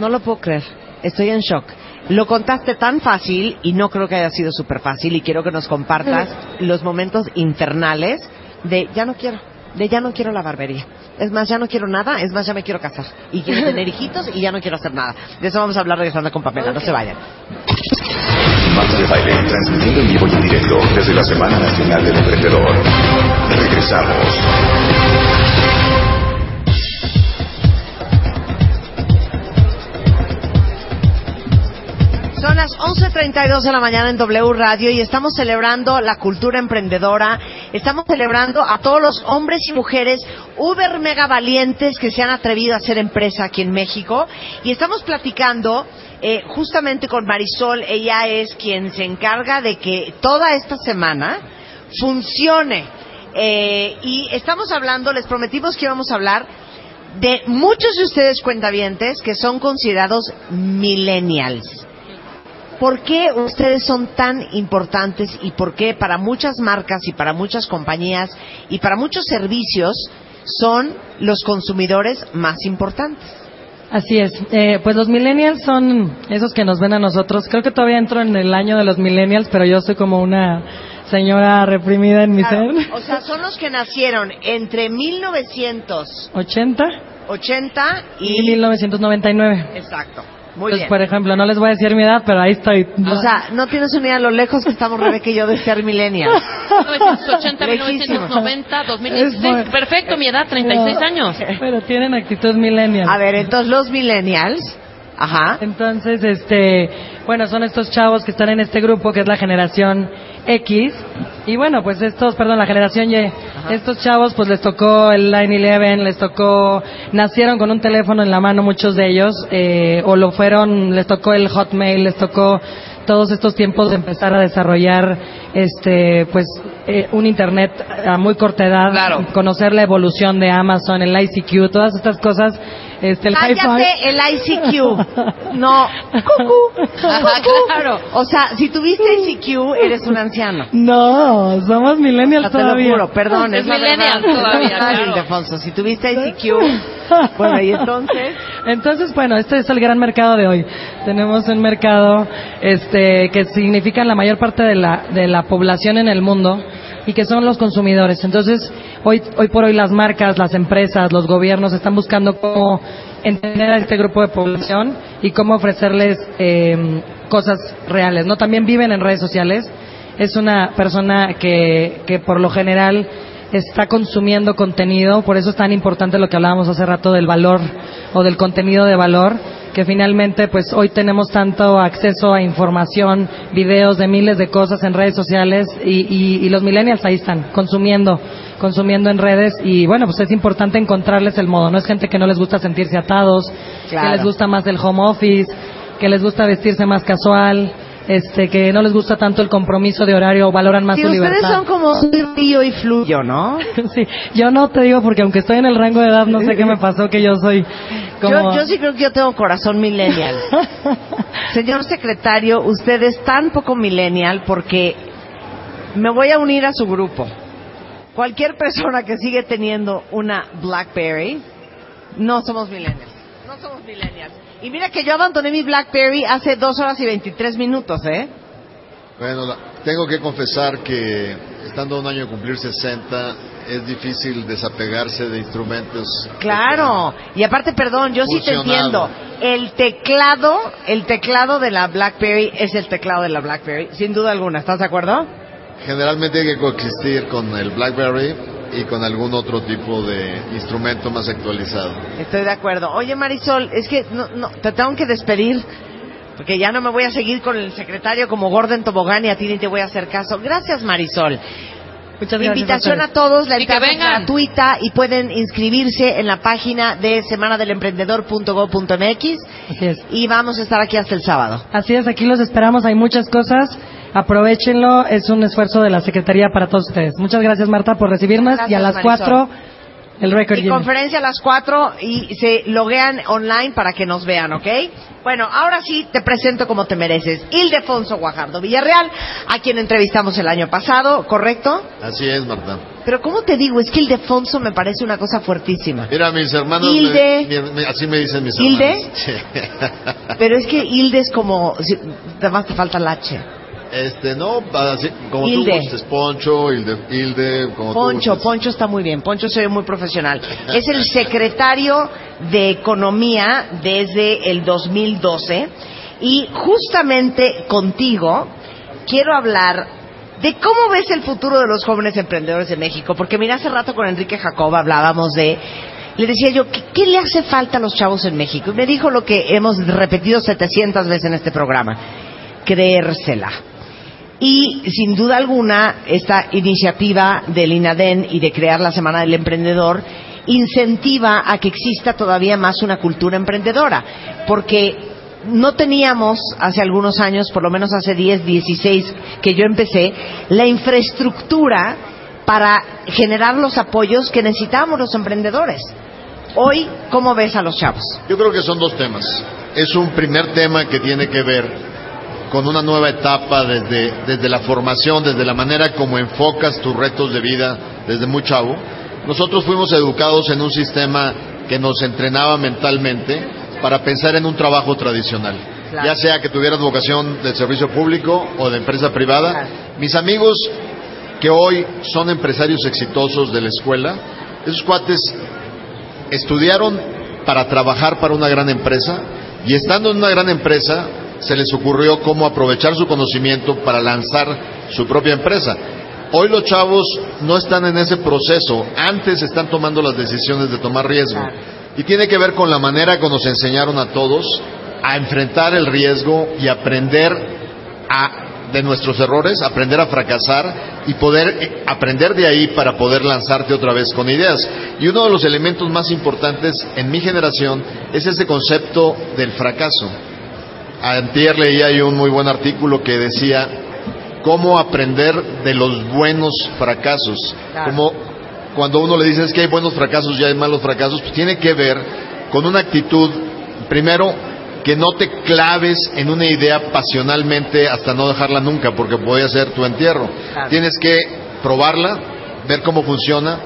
No lo puedo creer. Estoy en shock. Lo contaste tan fácil y no creo que haya sido súper fácil y quiero que nos compartas los momentos infernales de ya no quiero, de ya no quiero la barbería. Es más, ya no quiero nada, es más, ya me quiero casar. Y quiero [laughs] tener hijitos y ya no quiero hacer nada. De eso vamos a hablar regresando con Pamela, no se vayan. Marta de Baile, transmitiendo en vivo y en directo desde la Semana Nacional del Emprendedor. Regresamos. Son las 11.32 de la mañana en W Radio y estamos celebrando la cultura emprendedora. Estamos celebrando a todos los hombres y mujeres uber mega valientes que se han atrevido a hacer empresa aquí en México. Y estamos platicando eh, justamente con Marisol. Ella es quien se encarga de que toda esta semana funcione. Eh, y estamos hablando, les prometimos que íbamos a hablar de muchos de ustedes cuentavientes que son considerados millennials. ¿Por qué ustedes son tan importantes y por qué para muchas marcas y para muchas compañías y para muchos servicios son los consumidores más importantes? Así es. Eh, pues los millennials son esos que nos ven a nosotros. Creo que todavía entro en el año de los millennials, pero yo soy como una señora reprimida en mi Claro, ser. o sea, son los que nacieron entre 1980 80 y... y 1999. Exacto. Muy Entonces, bien. por ejemplo, no les voy a decir mi edad, pero ahí estoy. O sea, no tienes una idea de lo lejos que estamos Rebeca y yo de ser millennials. 1980, Lejísimo. 1990, 2016. Es muy- Perfecto, mi edad, 36 años. pero tienen actitud millennial. A ver, entonces los millennials, ajá, Entonces, este, bueno, son estos chavos que están en este grupo que es la generación X. Y bueno, pues estos, perdón, la generación Y. Estos chavos, pues les tocó el 9-11, les tocó, nacieron con un teléfono en la mano muchos de ellos, eh, o lo fueron, les tocó el Hotmail, les tocó todos estos tiempos de empezar a desarrollar este pues eh, un internet a muy corta edad, Claro. conocer la evolución de Amazon, el ICQ, todas estas cosas, este el. Cállate el ICQ. [laughs] No. Cucú. claro. O sea, si tuviste ICQ, eres un anciano. No, somos millennials Te lo todavía. juro, perdón, es, Es la millennial todavía, [laughs] claro. Ildefonso, si tuviste ICQ, bueno, y entonces... [laughs] Entonces, bueno, este es el gran mercado de hoy. Tenemos un mercado este, que significa la mayor parte de la, de la población en el mundo y que son los consumidores. Entonces, hoy, hoy por hoy las marcas, las empresas, los gobiernos están buscando cómo entender a este grupo de población y cómo ofrecerles eh, cosas reales. ¿no? También viven en redes sociales. Es una persona que, que por lo general está consumiendo contenido, por eso es tan importante lo que hablábamos hace rato del valor o del contenido de valor, que finalmente pues hoy tenemos tanto acceso a información, videos de miles de cosas en redes sociales y, y- y los millennials ahí están, consumiendo, consumiendo en redes y bueno, pues es importante encontrarles el modo, no es gente que no les gusta sentirse atados, Claro. que les gusta más el home office, que les gusta vestirse más casual, este, que no les gusta tanto el compromiso de horario, valoran más Si su ustedes libertad. son como río y fluyo, ¿no? [laughs] Sí, yo no te digo porque aunque estoy en el rango de edad no sé qué me pasó que yo soy como Yo, yo sí creo que yo tengo corazón millennial. [laughs] Señor secretario, usted es tan poco millennial porque me voy a unir a su grupo. Cualquier persona que sigue teniendo una BlackBerry, no somos millennials. No somos millennials. Y mira que yo abandoné mi BlackBerry hace dos horas y 23 minutos, ¿eh? Bueno, la- tengo que confesar que estando un año de cumplir 60 es difícil desapegarse de instrumentos. Claro. Y aparte, perdón, yo sí te entiendo. El teclado, el teclado de la BlackBerry es el teclado de la BlackBerry, sin duda alguna. ¿Estás de acuerdo? Generalmente hay que coexistir con el BlackBerry y con algún otro tipo de instrumento más actualizado. Estoy de acuerdo. Oye, Marisol, es que no, no, te tengo que despedir. Porque ya no me voy a seguir con el secretario como Gordon Tobogán y a ti ni te voy a hacer caso. Gracias, Marisol. Muchas gracias Invitación a todos, la entrada es gratuita y pueden inscribirse en la página de semanadelemprendedor.gov.mx Así es. y vamos a estar aquí hasta el sábado. Así es, aquí los esperamos, hay muchas cosas. Aprovechenlo, es un esfuerzo de la Secretaría para todos ustedes. Muchas gracias Marta por recibirnos y a las. 4 el récord. Y Guinness. conferencia a las 4 y se loguean online para que nos vean, ¿ok? Bueno, ahora sí te presento como te mereces. Ildefonso Guajardo Villarreal, a quien entrevistamos el año pasado, ¿correcto? Así es, Marta. Pero ¿cómo te digo? Es que Ildefonso me parece una cosa fuertísima. Mira, mis hermanos, Hilde. me- me- así me dicen mis ¿Hilde? hermanos. Sí. Pero es que Hilde es como... si- Además te falta el H. Este, no, así, como Hilde. tú gustes, Poncho, Hilde, Hilde como Poncho. Poncho está muy bien. Poncho se ve muy profesional. [laughs] Es el secretario de Economía desde el 2012. Y justamente contigo quiero hablar de cómo ves el futuro de los jóvenes emprendedores de México. Porque mira, hace rato con Enrique Jacob hablábamos de... Le decía yo, ¿qué, qué le hace falta a los chavos en México? Y me dijo lo que hemos repetido 700 veces en este programa. Creérsela. Y sin duda alguna, esta iniciativa del INADEN y de crear la Semana del Emprendedor incentiva a que exista todavía más una cultura emprendedora. Porque no teníamos hace algunos años, por lo menos hace 10, 16 que yo empecé, la infraestructura para generar los apoyos que necesitamos los emprendedores. Hoy, ¿cómo ves a los chavos? Yo creo que son dos temas. Es un primer tema que tiene que ver con una nueva etapa desde, desde la formación, desde la manera como enfocas tus retos de vida desde muy chavo. Nosotros fuimos educados en un sistema que nos entrenaba mentalmente para pensar en un trabajo tradicional. Claro. Ya sea que tuvieras vocación del servicio público o de empresa privada. Claro. Mis amigos que hoy son empresarios exitosos de la escuela, esos cuates estudiaron para trabajar para una gran empresa y estando en una gran empresa se les ocurrió cómo aprovechar su conocimiento para lanzar su propia empresa. Hoy los chavos no están en ese proceso, antes están tomando las decisiones de tomar riesgo. Y tiene que ver con la manera que nos enseñaron a todos a enfrentar el riesgo y aprender a de nuestros errores, aprender a fracasar y poder eh, aprender de ahí para poder lanzarte otra vez con ideas. Y uno de los elementos más importantes en mi generación es ese concepto del fracaso. Antier leía yo un muy buen artículo que decía cómo aprender de los buenos fracasos. Como cuando uno le dice es que hay buenos fracasos y hay malos fracasos, pues tiene que ver con una actitud, primero, que no te claves en una idea pasionalmente hasta no dejarla nunca, porque puede ser tu entierro. Tienes que probarla, ver cómo funciona,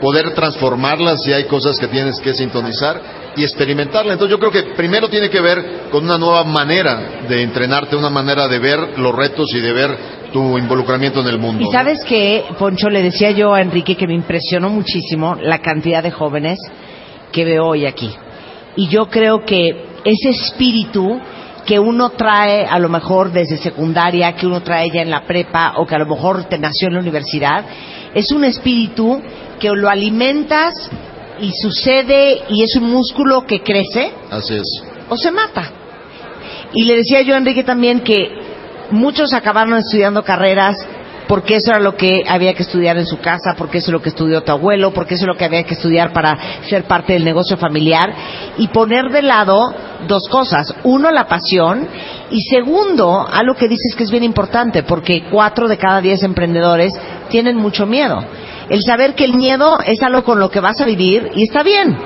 poder transformarla si hay cosas que tienes que sintonizar y experimentarla. Entonces yo creo que primero tiene que ver con una nueva manera de entrenarte, una manera de ver los retos y de ver tu involucramiento en el mundo. Y sabes que, Poncho, le decía yo a Enrique que me impresionó muchísimo la cantidad de jóvenes que veo hoy aquí. Y yo creo que ese espíritu que uno trae a lo mejor desde secundaria, que uno trae ya en la prepa o que a lo mejor te nació en la universidad, es un espíritu que lo alimentas y sucede y es un músculo que crece. Así es. O se mata. Y le decía yo a Enrique también que muchos acabaron estudiando carreras porque eso era lo que había que estudiar en su casa, porque eso es lo que estudió tu abuelo, porque eso es lo que había que estudiar para ser parte del negocio familiar y poner de lado dos cosas. Uno, la pasión y segundo, algo que dices que es bien importante, porque cuatro de cada diez emprendedores tienen mucho miedo. El saber que el miedo es algo con lo que vas a vivir y está bien.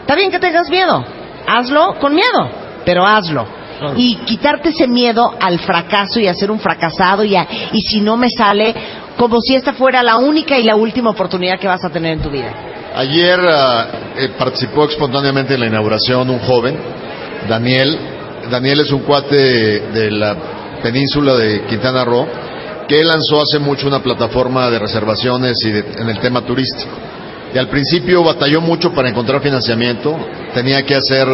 Está bien que tengas miedo. Hazlo con miedo, pero hazlo y quitarte ese miedo al fracaso y a ser un fracasado y, y si no me sale, como si esta fuera la única y la última oportunidad que vas a tener en tu vida. Ayer eh, participó espontáneamente en la inauguración un joven, Daniel. Daniel es un cuate de, la península de Quintana Roo que lanzó hace mucho una plataforma de reservaciones y en el tema turístico. Y al principio batalló mucho para encontrar financiamiento, tenía que hacer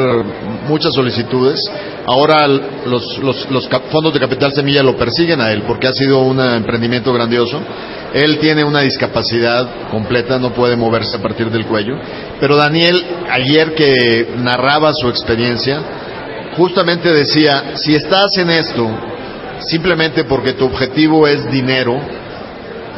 muchas solicitudes. Ahora los, los, fondos de Capital Semilla lo persiguen a él porque ha sido un emprendimiento grandioso. Él tiene una discapacidad completa, no puede moverse a partir del cuello. Pero Daniel, ayer que narraba su experiencia, justamente decía, si estás en esto simplemente porque tu objetivo es dinero,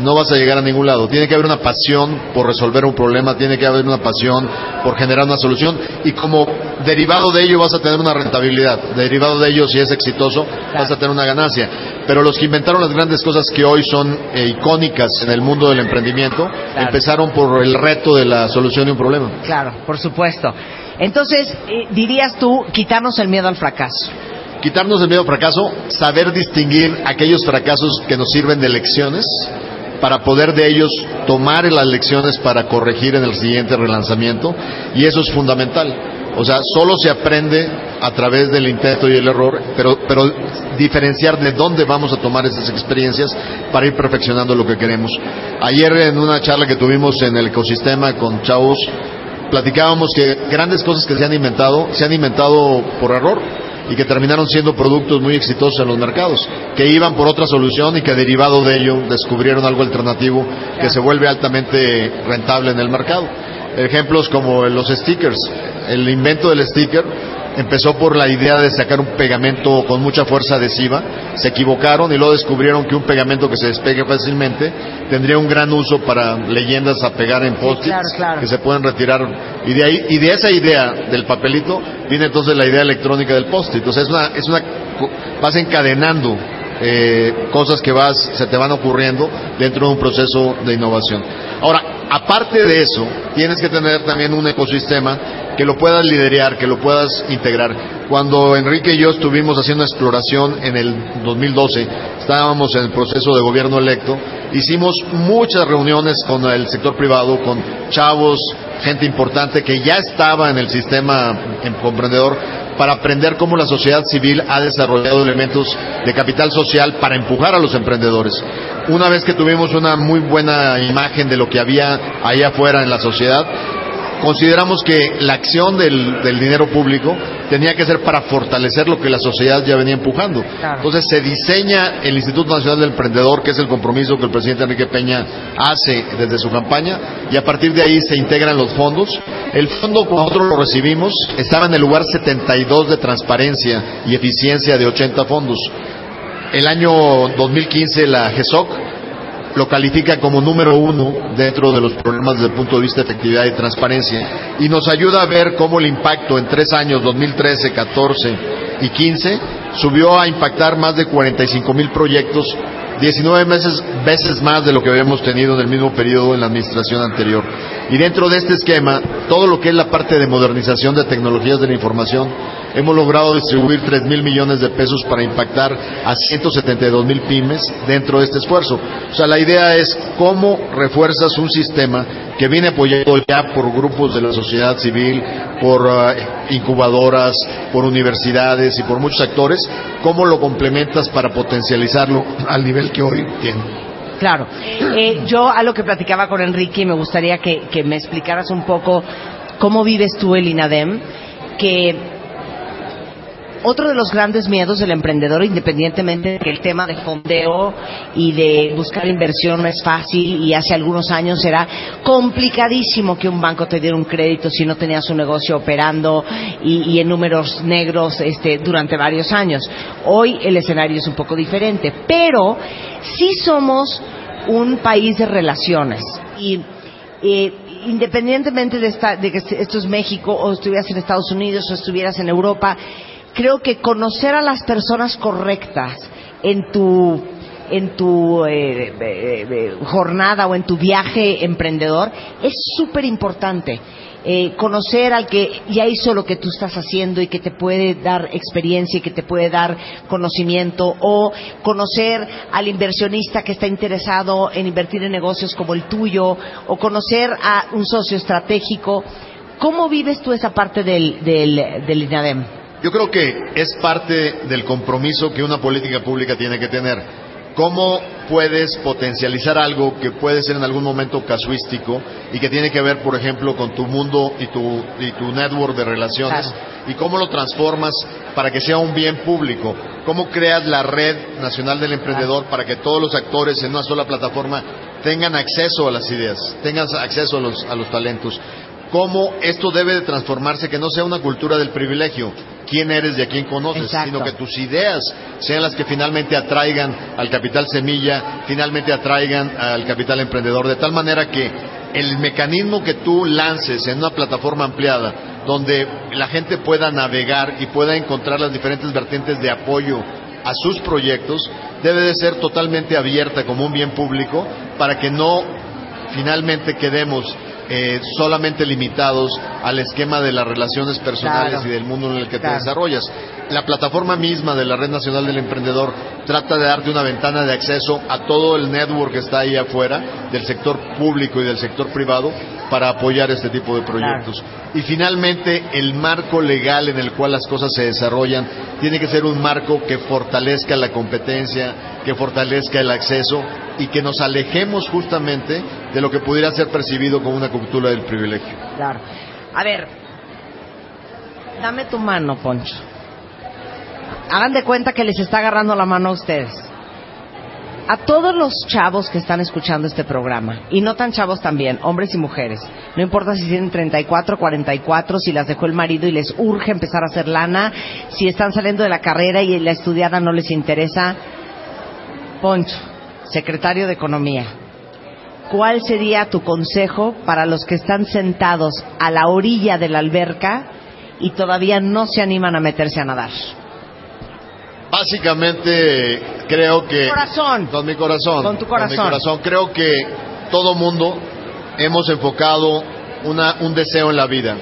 no vas a llegar a ningún lado. Tiene que haber una pasión por resolver un problema, tiene que haber una pasión por generar una solución y como derivado de ello vas a tener una rentabilidad. Derivado de ello, si es exitoso, vas a tener una ganancia. Pero los que inventaron las grandes cosas que hoy son eh, icónicas en el mundo del emprendimiento, empezaron por el reto de la solución de un problema. Claro, por supuesto. Entonces, eh, dirías tú, quitarnos el miedo al fracaso quitarnos el miedo al fracaso, saber distinguir aquellos fracasos que nos sirven de lecciones para poder de ellos tomar las lecciones para corregir en el siguiente relanzamiento y eso es fundamental. O sea, solo se aprende a través del intento y el error, pero, pero diferenciar de dónde vamos a tomar esas experiencias para ir perfeccionando lo que queremos. Ayer en una charla que tuvimos en el ecosistema con chavos, platicábamos que grandes cosas que se han inventado, se han inventado por error y que terminaron siendo productos muy exitosos en los mercados, que iban por otra solución y que derivado de ello descubrieron algo alternativo que se vuelve altamente rentable en el mercado. Ejemplos como los stickers. El invento del sticker empezó por la idea de sacar un pegamento con mucha fuerza adhesiva, se equivocaron y luego descubrieron que un pegamento que se despegue fácilmente tendría un gran uso para leyendas a pegar en post que se pueden retirar y de ahí y de esa idea del papelito viene entonces la idea electrónica del post-it. Entonces es una es una vas encadenando eh, cosas que vas se te van ocurriendo dentro de un proceso de innovación. Ahora, aparte de eso, tienes que tener también un ecosistema que lo puedas liderar, que lo puedas integrar. Cuando Enrique y yo estuvimos haciendo exploración en el 2012, estábamos en el proceso de gobierno electo, hicimos muchas reuniones con el sector privado, con chavos, gente importante que ya estaba en el sistema emprendedor para aprender cómo la sociedad civil ha desarrollado elementos de capital social para empujar a los emprendedores. Una vez que tuvimos una muy buena imagen de lo que había ahí afuera en la sociedad, consideramos que la acción del, dinero público tenía que ser para fortalecer lo que la sociedad ya venía empujando. Entonces se diseña el Instituto Nacional del Emprendedor, que es el compromiso que el presidente Enrique Peña hace desde su campaña, y a partir de ahí se integran los fondos. El fondo, cuando nosotros lo recibimos, estaba en el lugar 72 de transparencia y eficiencia de 80 fondos. El año 2015 la GESOC lo califica como número uno dentro de los problemas desde el punto de vista de efectividad y transparencia y nos ayuda a ver cómo el impacto en tres años, 2013, 14 y 15, subió a impactar más de 45 mil proyectos 19 meses, veces más de lo que habíamos tenido en el mismo periodo en la administración anterior. Y dentro de este esquema, todo lo que es la parte de modernización de tecnologías de la información, hemos logrado distribuir 3 mil millones de pesos para impactar a 172 mil pymes dentro de este esfuerzo. O sea, la idea es cómo refuerzas un sistema que viene apoyado ya por grupos de la sociedad civil, por eh, incubadoras, por universidades y por muchos actores, cómo lo complementas para potencializarlo al nivel que hoy tiene. Claro. Eh, yo a lo que platicaba con Enrique me gustaría que, que me explicaras un poco cómo vives tú el INADEM, que otro de los grandes miedos del emprendedor, independientemente de que el tema de fondeo y de buscar inversión no es fácil y hace algunos años era complicadísimo que un banco te diera un crédito si no tenías un negocio operando y, en números negros este, durante varios años. Hoy el escenario es un poco diferente, pero sí somos un país de relaciones y eh, independientemente de, de que esto es México o estuvieras en Estados Unidos o estuvieras en Europa, creo que conocer a las personas correctas en tu en tu eh, eh, eh, jornada o en tu viaje emprendedor es súper importante. conocer al que ya hizo lo que tú estás haciendo y que te puede dar experiencia y que te puede dar conocimiento o conocer al inversionista que está interesado en invertir en negocios como el tuyo o conocer a un socio estratégico. ¿Cómo vives tú esa parte del, del, del INADEM? Yo creo que es parte del compromiso que una política pública tiene que tener. ¿Cómo puedes potencializar algo que puede ser en algún momento casuístico y que tiene que ver, por ejemplo, con tu mundo y tu, y tu network de relaciones? ¿Y cómo lo transformas para que sea un bien público? ¿Cómo creas la red nacional del emprendedor para que todos los actores en una sola plataforma tengan acceso a las ideas, tengan acceso a los, a los talentos? cómo esto debe de transformarse, que no sea una cultura del privilegio, quién eres y a quién conoces, sino que tus ideas sean las que finalmente atraigan al capital semilla, finalmente atraigan al capital emprendedor, de tal manera que el mecanismo que tú lances en una plataforma ampliada, donde la gente pueda navegar y pueda encontrar las diferentes vertientes de apoyo a sus proyectos, debe de ser totalmente abierta como un bien público para que no finalmente quedemos eh, solamente limitados al esquema de las relaciones personales y del mundo en el que te desarrollas. La plataforma misma de la Red Nacional del Emprendedor trata de darte una ventana de acceso a todo el network que está ahí afuera, del sector público y del sector privado, para apoyar este tipo de proyectos. Y finalmente, el marco legal en el cual las cosas se desarrollan tiene que ser un marco que fortalezca la competencia, que fortalezca el acceso y que nos alejemos justamente de lo que pudiera ser percibido como una cultura del privilegio. Claro. A ver, dame tu mano, Poncho. Hagan de cuenta que les está agarrando la mano a ustedes. A todos los chavos que están escuchando este programa, y no tan chavos también, hombres y mujeres, no importa si tienen 34, 44, si las dejó el marido y les urge empezar a hacer lana, si están saliendo de la carrera y la estudiada no les interesa, Poncho, secretario de Economía, ¿cuál sería tu consejo para los que están sentados a la orilla de la alberca y todavía no se animan a meterse a nadar? Básicamente creo que corazón. con mi corazón, con tu corazón, con mi corazón creo que todo mundo hemos enfocado una, un deseo en la vida,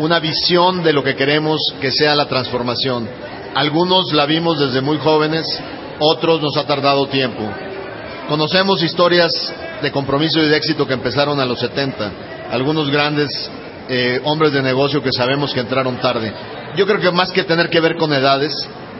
una visión de lo que queremos que sea la transformación. Algunos la vimos desde muy jóvenes, otros nos ha tardado tiempo. Conocemos historias de compromiso y de éxito que empezaron a los 70, algunos grandes eh, hombres de negocio que sabemos que entraron tarde. Yo creo que más que tener que ver con edades,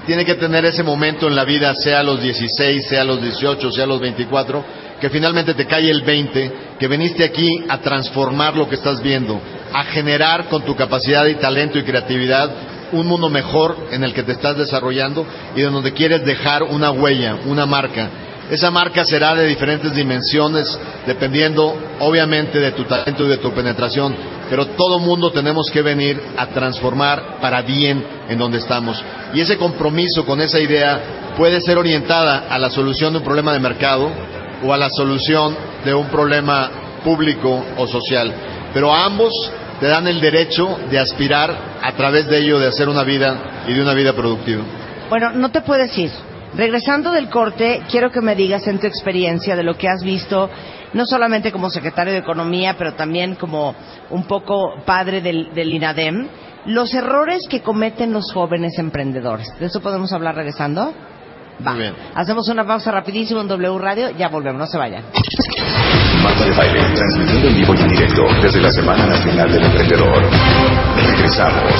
tiene que tener ese momento en la vida, sea los 16, sea los 18, sea los 24, que finalmente te cae el 20, que viniste aquí a transformar lo que estás viendo, a generar con tu capacidad y talento y creatividad un mundo mejor en el que te estás desarrollando y en donde quieres dejar una huella, una marca. Esa marca será de diferentes dimensiones, dependiendo obviamente de tu talento y de tu penetración, pero todo mundo tenemos que venir a transformar para bien en donde estamos. Y ese compromiso con esa idea puede ser orientada a la solución de un problema de mercado o a la solución de un problema público o social. Pero ambos te dan el derecho de aspirar a través de ello de hacer una vida y de una vida productiva. Bueno, no te puedes ir. Regresando del corte, quiero que me digas en tu experiencia de lo que has visto, no solamente como secretario de Economía, pero también como un poco padre del, del INADEM, los errores que cometen los jóvenes emprendedores. ¿De eso podemos hablar regresando? Va. Muy bien. Hacemos una pausa rapidísimo en W Radio, ya volvemos, no se vayan. Marta de Baile, transmitiendo en vivo y en directo desde la Semana Nacional del Emprendedor. Regresamos.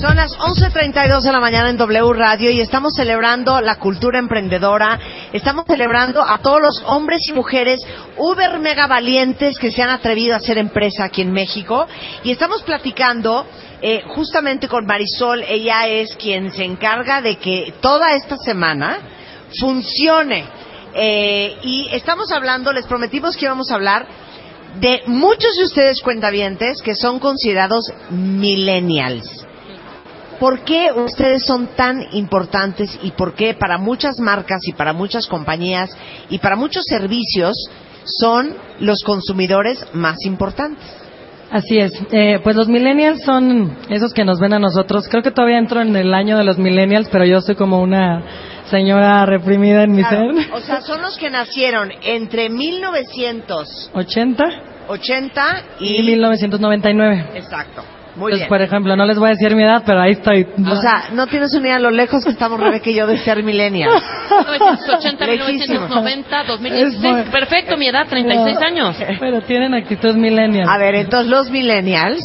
Son las 11.32 de la mañana en W Radio y estamos celebrando la cultura emprendedora. Estamos celebrando a todos los hombres y mujeres uber mega valientes que se han atrevido a hacer empresa aquí en México. Y estamos platicando eh, justamente con Marisol. Ella es quien se encarga de que toda esta semana funcione. Eh, y estamos hablando, les prometimos que íbamos a hablar de muchos de ustedes cuentavientes que son considerados millennials. ¿Por qué ustedes son tan importantes y por qué para muchas marcas y para muchas compañías y para muchos servicios son los consumidores más importantes? Así es. Eh, pues los millennials son esos que nos ven a nosotros. Creo que todavía entro en el año de los millennials, pero yo soy como una señora reprimida en mi Claro, ser. o sea, son los que nacieron entre 1980 80 y... y 1999. Exacto. Muy Pues, bien. por ejemplo, no les voy a decir mi edad, pero ahí estoy. O sea, no tienes una idea de lo lejos que estamos Rebeca y yo de ser millennials. 1980, Lejísimo. 1990, 2016. Es muy- Perfecto, mi edad, 36 años. Pero tienen actitud millennial. A ver, entonces los millennials,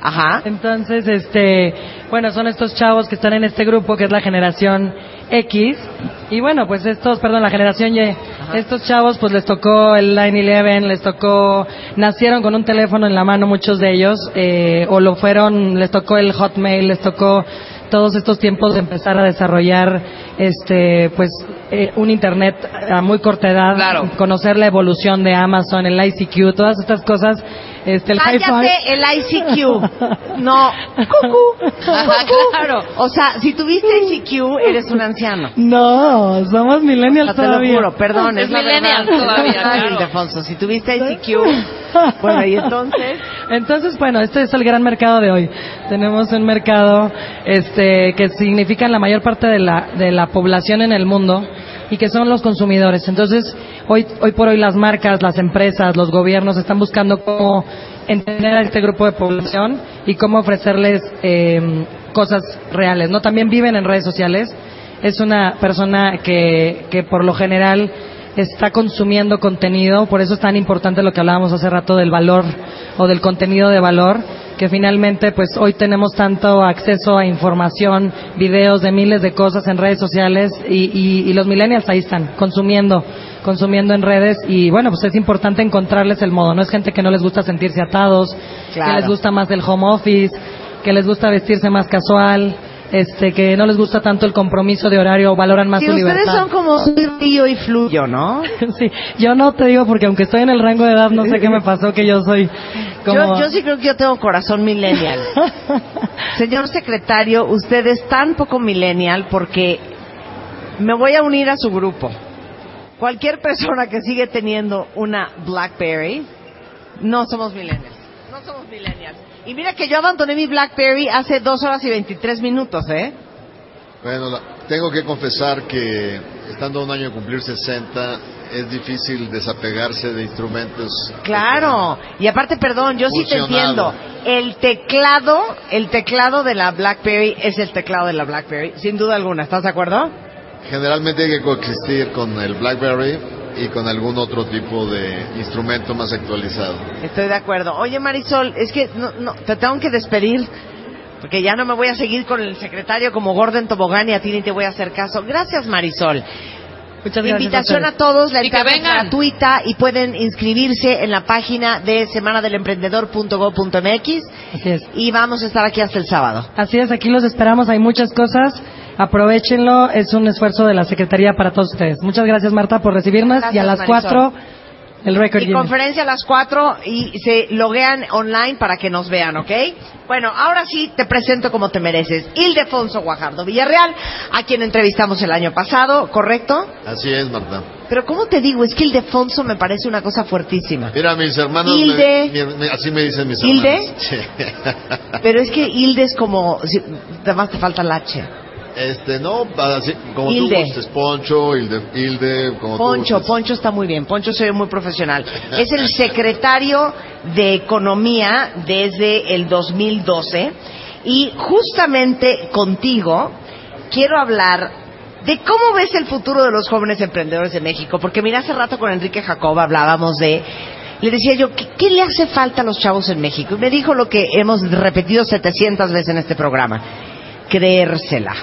ajá, Entonces, este, bueno, son estos chavos que están en este grupo que es la generación X. Y bueno, pues estos, perdón, la generación Y. Estos chavos, pues les tocó el 9-11, les tocó, nacieron con un teléfono en la mano muchos de ellos, eh, o lo fueron, les tocó el Hotmail, les tocó todos estos tiempos de empezar a desarrollar, este, pues, eh, un Internet a muy corta edad, Claro. conocer la evolución de Amazon, el ICQ, todas estas cosas, este, el. Cállate el ICQ. No, [laughs] cucú, cucú. Claro. O sea, si tuviste ICQ, eres un anciano. No, somos millennials No te lo todavía. juro, perdón, es, Es millennial todavía, claro. Ildefonso, si tuviste ICQ, bueno, y entonces, [laughs] Entonces, bueno, este es el gran mercado de hoy. Tenemos un mercado este, que significa la mayor parte de la, de la población en el mundo y que son los consumidores. Entonces, hoy, hoy por hoy las marcas, las empresas, los gobiernos están buscando cómo entender a este grupo de población y cómo ofrecerles eh, cosas reales. ¿no? También viven en redes sociales. Es una persona que, que por lo general está consumiendo contenido, por eso es tan importante lo que hablábamos hace rato del valor o del contenido de valor, que finalmente pues hoy tenemos tanto acceso a información, videos de miles de cosas en redes sociales y, y- y los millennials ahí están, consumiendo, consumiendo en redes y bueno, pues es importante encontrarles el modo, no es gente que no les gusta sentirse atados, Claro. que les gusta más el home office, que les gusta vestirse más casual, este, que no les gusta tanto el compromiso de horario, valoran más si su ustedes libertad. son como río y fluyo, ¿no? [laughs] Sí, yo no te digo porque aunque estoy en el rango de edad no sé qué me pasó que yo soy como Yo, yo sí creo que yo tengo corazón millennial. [laughs] Señor secretario, usted es tan poco millennial porque me voy a unir a su grupo. Cualquier persona que sigue teniendo una BlackBerry, no somos millennials. No somos millennials. Y mira que yo abandoné mi BlackBerry hace dos horas y 23 minutos, ¿eh? Bueno, la- tengo que confesar que estando un año de cumplir 60 es difícil desapegarse de instrumentos. Claro, y aparte, perdón, yo sí te entiendo. El teclado, el teclado de la BlackBerry es el teclado de la BlackBerry, sin duda alguna. ¿Estás de acuerdo? Generalmente hay que coexistir con el BlackBerry y con algún otro tipo de instrumento más actualizado. Estoy de acuerdo. Oye, Marisol, es que no, no, te tengo que despedir porque ya no me voy a seguir con el secretario como Gordon Tobogán y a ti ni te voy a hacer caso. Gracias, Marisol. Muchas gracias Invitación a, todos, la entrada es gratuita y pueden inscribirse en la página de semanadelemprendedor.go.mx Así es. y vamos a estar aquí hasta el sábado. Así es, aquí los esperamos, hay muchas cosas. Aprovechenlo, es un esfuerzo de la Secretaría para todos ustedes. Muchas gracias Marta por recibirnos Gracias, y a las cuatro El récord Y Guinness. conferencia a las 4 y se loguean online para que nos vean, ¿ok? Bueno, ahora sí te presento como te mereces. Ildefonso Guajardo Villarreal, a quien entrevistamos el año pasado, ¿correcto? Así es, Marta. Pero ¿cómo te digo? Es que Ildefonso me parece una cosa fuertísima. Mira, mis hermanos, Hilde. me- así me dicen mis ¿Hilde? hermanos. Sí. Pero es que Hilde es como... si- Además te falta el H. Este, no, así, como Hilde. tú gustes, Poncho, Hilde, Hilde como Poncho. Poncho está muy bien. Poncho se ve muy profesional. [laughs] Es el secretario de Economía desde el 2012 y justamente contigo quiero hablar de cómo ves el futuro de los jóvenes emprendedores de México. Porque mira, hace rato con Enrique Jacob hablábamos de... Le decía yo, ¿qué, qué le hace falta a los chavos en México? Y me dijo lo que hemos repetido 700 veces en este programa. Creérsela.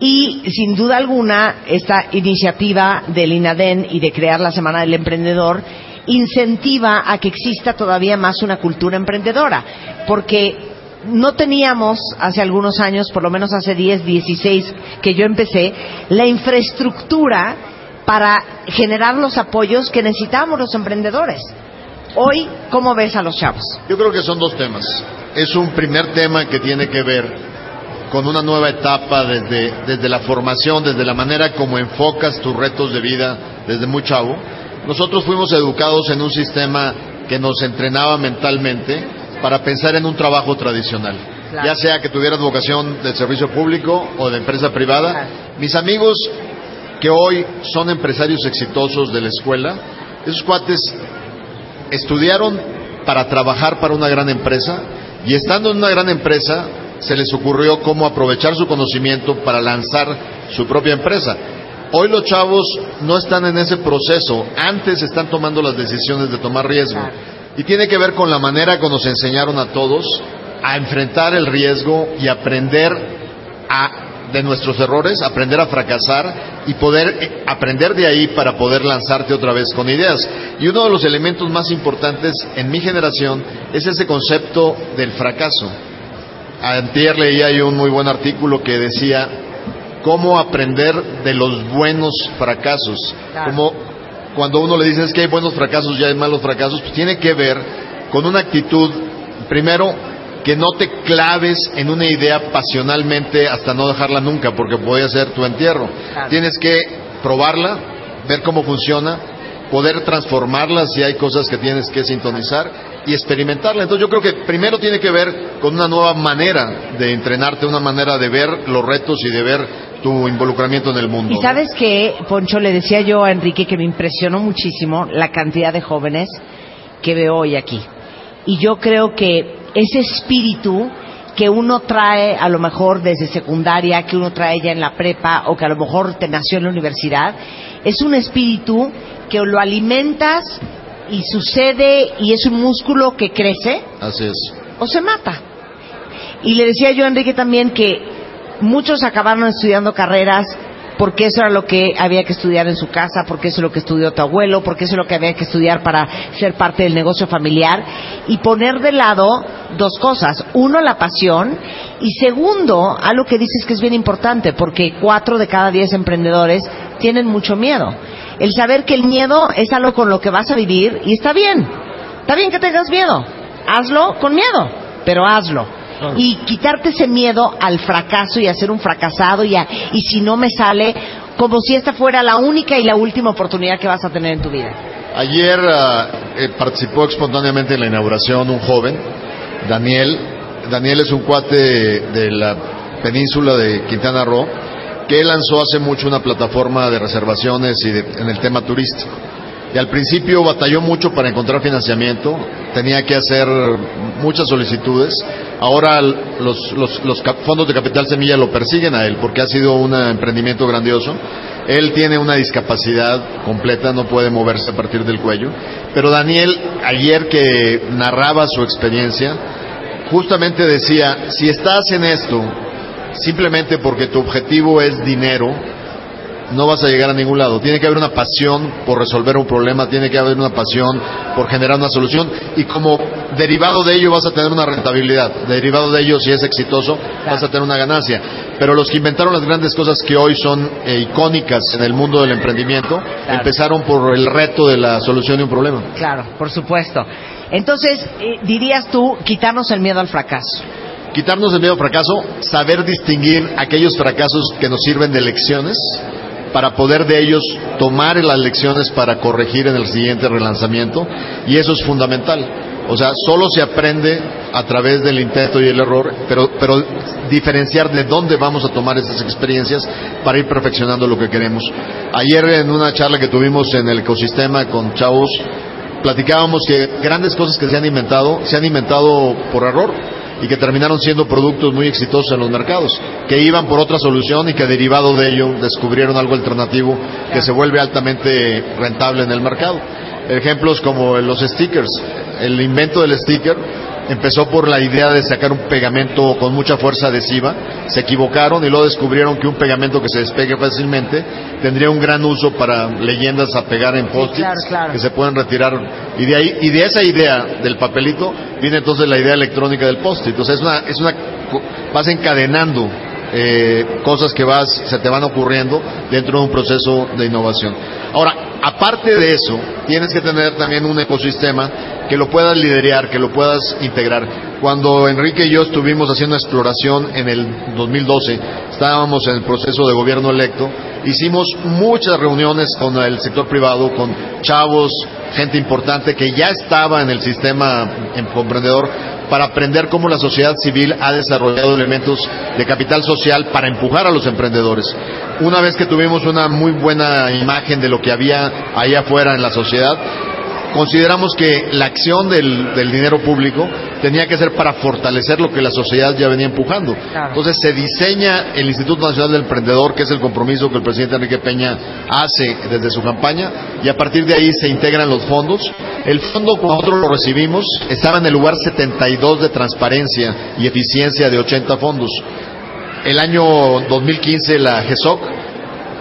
Y sin duda alguna, esta iniciativa del INADEN y de crear la Semana del Emprendedor incentiva a que exista todavía más una cultura emprendedora. Porque no teníamos hace algunos años, por lo menos hace 10, 16 que yo empecé, la infraestructura para generar los apoyos que necesitamos los emprendedores. Hoy, ¿cómo ves a los chavos? Yo creo que son dos temas. Es un primer tema que tiene que ver con una nueva etapa desde, desde la formación, desde la manera como enfocas tus retos de vida desde muy chavo. Nosotros fuimos educados en un sistema que nos entrenaba mentalmente para pensar en un trabajo tradicional. Claro. Ya sea que tuvieras vocación de servicio público o de empresa privada. Claro. Mis amigos que hoy son empresarios exitosos de la escuela, esos cuates estudiaron para trabajar para una gran empresa y estando en una gran empresa se les ocurrió cómo aprovechar su conocimiento para lanzar su propia empresa. Hoy los chavos no están en ese proceso, antes están tomando las decisiones de tomar riesgo. Y tiene que ver con la manera que nos enseñaron a todos a enfrentar el riesgo y aprender a, de nuestros errores, aprender a fracasar y poder eh, aprender de ahí para poder lanzarte otra vez con ideas. Y uno de los elementos más importantes en mi generación es ese concepto del fracaso. Antier leía yo un muy buen artículo que decía cómo aprender de los buenos fracasos. Claro. Como cuando uno le dice es que hay buenos fracasos y hay malos fracasos, pues tiene que ver con una actitud, primero, que no te claves en una idea pasionalmente hasta no dejarla nunca, porque puede ser tu entierro. Claro. Tienes que probarla, ver cómo funciona, poder transformarla si hay cosas que tienes que sintonizar y experimentarla. Entonces yo creo que primero tiene que ver con una nueva manera de entrenarte, una manera de ver los retos y de ver tu involucramiento en el mundo. Y sabes que, Poncho, le decía yo a Enrique que me impresionó muchísimo la cantidad de jóvenes que veo hoy aquí. Y yo creo que ese espíritu que uno trae a lo mejor desde secundaria, que uno trae ya en la prepa o que a lo mejor te nació en la universidad, es un espíritu que lo alimentas y sucede y es un músculo que crece Así es. o se mata. Y le decía yo a Enrique también que muchos acabaron estudiando carreras porque eso era lo que había que estudiar en su casa, porque eso es lo que estudió tu abuelo, porque eso es lo que había que estudiar para ser parte del negocio familiar y poner de lado dos cosas. Uno, la pasión y segundo, algo que dices que es bien importante, porque cuatro de cada diez emprendedores tienen mucho miedo. El saber que el miedo es algo con lo que vas a vivir y está bien. Está bien que tengas miedo. Hazlo con miedo, pero hazlo. Y quitarte ese miedo al fracaso y a ser un fracasado y, a- y si no me sale, como si esta fuera la única y la última oportunidad que vas a tener en tu vida. Ayer eh, participó espontáneamente en la inauguración un joven, Daniel. Daniel es un cuate de la península de Quintana Roo que lanzó hace mucho una plataforma de reservaciones y en el tema turístico. Y al principio batalló mucho para encontrar financiamiento, tenía que hacer muchas solicitudes. Ahora los, los- fondos de capital semilla lo persiguen a él porque ha sido un emprendimiento grandioso. Él tiene una discapacidad completa, no puede moverse a partir del cuello. Pero Daniel, ayer que narraba su experiencia, justamente decía, si estás en esto simplemente porque tu objetivo es dinero, no vas a llegar a ningún lado. Tiene que haber una pasión por resolver un problema, tiene que haber una pasión por generar una solución y como derivado de ello vas a tener una rentabilidad. Derivado de ello, si es exitoso, vas a tener una ganancia. Pero los que inventaron las grandes cosas que hoy son eh, icónicas en el mundo del emprendimiento, empezaron por el reto de la solución de un problema. Claro, por supuesto. Entonces, eh, dirías tú, quitarnos el miedo al fracaso. Quitarnos el miedo al fracaso, saber distinguir aquellos fracasos que nos sirven de lecciones para poder de ellos tomar las lecciones para corregir en el siguiente relanzamiento y eso es fundamental. O sea, solo se aprende a través del intento y el error, pero, pero diferenciar de dónde vamos a tomar esas experiencias para ir perfeccionando lo que queremos. Ayer en una charla que tuvimos en el ecosistema con chavos, platicábamos que grandes cosas que se han inventado, se han inventado por error y que terminaron siendo productos muy exitosos en los mercados, que iban por otra solución y que derivado de ello descubrieron algo alternativo que se vuelve altamente rentable en el mercado. Ejemplos como los stickers. El invento del sticker empezó por la idea de sacar un pegamento con mucha fuerza adhesiva, se equivocaron y luego descubrieron que un pegamento que se despegue fácilmente tendría un gran uso para leyendas a pegar en post que se pueden retirar y de ahí y de esa idea del papelito viene entonces la idea electrónica del post-it. Entonces es una es una vas encadenando eh, cosas que vas se te van ocurriendo dentro de un proceso de innovación. Ahora, aparte de eso, tienes que tener también un ecosistema que lo puedas liderar, que lo puedas integrar. Cuando Enrique y yo estuvimos haciendo exploración en el 2012, estábamos en el proceso de gobierno electo, hicimos muchas reuniones con el sector privado, con chavos, gente importante que ya estaba en el sistema emprendedor para aprender cómo la sociedad civil ha desarrollado elementos de capital social para empujar a los emprendedores. Una vez que tuvimos una muy buena imagen de lo que había ahí afuera en la sociedad, consideramos que la acción del, dinero público tenía que ser para fortalecer lo que la sociedad ya venía empujando. Entonces se diseña el Instituto Nacional del Emprendedor, que es el compromiso que el presidente Enrique Peña hace desde su campaña, y a partir de ahí se integran los fondos. El fondo, cuando nosotros lo recibimos, estaba en el lugar 72 de transparencia y eficiencia de 80 fondos. El año 2015 la GESOC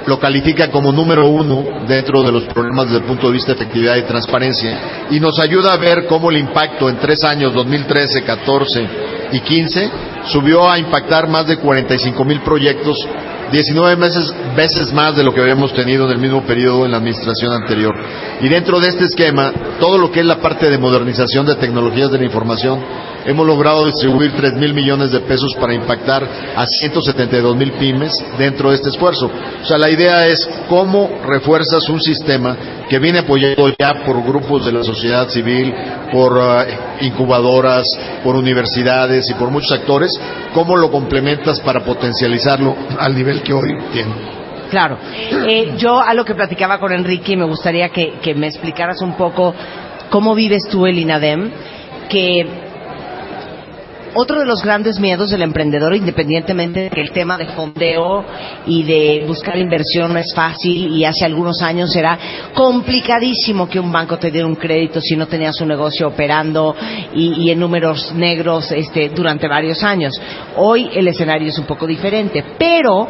lo califica como número uno dentro de los problemas desde el punto de vista de efectividad y transparencia y nos ayuda a ver cómo el impacto en tres años, 2013, 14 y 15, subió a impactar más de 45 mil proyectos 19 meses, veces más de lo que habíamos tenido en el mismo periodo en la administración anterior. Y dentro de este esquema, todo lo que es la parte de modernización de tecnologías de la información, hemos logrado distribuir 3 mil millones de pesos para impactar a 172 mil pymes dentro de este esfuerzo. O sea, la idea es cómo refuerzas un sistema que viene apoyado ya por grupos de la sociedad civil, por uh, incubadoras, por universidades y por muchos actores, cómo lo complementas para potencializarlo al nivel que hoy tiene. Claro. Eh, yo a lo que platicaba con Enrique me gustaría que, que me explicaras un poco cómo vives tú el INADEM, que otro de los grandes miedos del emprendedor, independientemente de que el tema de fondeo y de buscar inversión no es fácil y hace algunos años era complicadísimo que un banco te diera un crédito si no tenías un negocio operando y, en números negros este, durante varios años. Hoy el escenario es un poco diferente, pero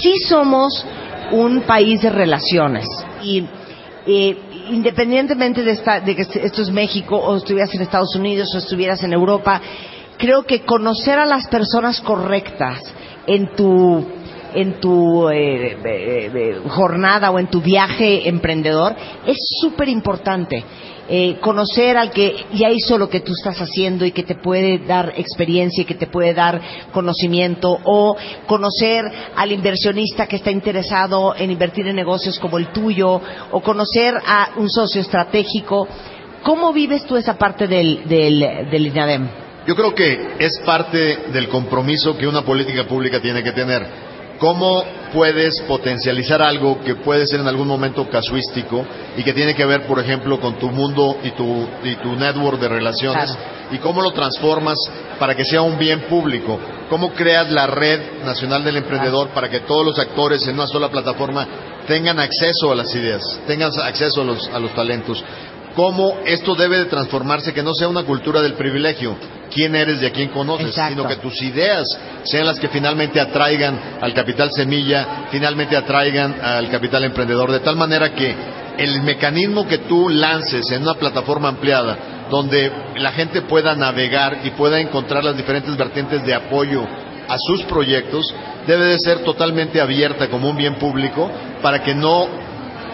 sí somos un país de relaciones y eh, independientemente de, de, que esto es México o estuvieras en Estados Unidos o estuvieras en Europa, creo que conocer a las personas correctas en tu en tu eh, eh, eh, jornada o en tu viaje emprendedor es súper importante. conocer al que ya hizo lo que tú estás haciendo y que te puede dar experiencia y que te puede dar conocimiento o conocer al inversionista que está interesado en invertir en negocios como el tuyo o conocer a un socio estratégico. ¿Cómo vives tú esa parte del, del, del INADEM? Yo creo que es parte del compromiso que una política pública tiene que tener. ¿Cómo puedes potencializar algo que puede ser en algún momento casuístico y que tiene que ver, por ejemplo, con tu mundo y tu, y tu network de relaciones? ¿Y cómo lo transformas para que sea un bien público? ¿Cómo creas la red nacional del emprendedor para que todos los actores en una sola plataforma tengan acceso a las ideas, tengan acceso a los, a los talentos? cómo esto debe de transformarse, que no sea una cultura del privilegio, quién eres y a quién conoces, Exacto. sino que tus ideas sean las que finalmente atraigan al capital semilla, finalmente atraigan al capital emprendedor, de tal manera que el mecanismo que tú lances en una plataforma ampliada, donde la gente pueda navegar y pueda encontrar las diferentes vertientes de apoyo a sus proyectos, debe de ser totalmente abierta como un bien público para que no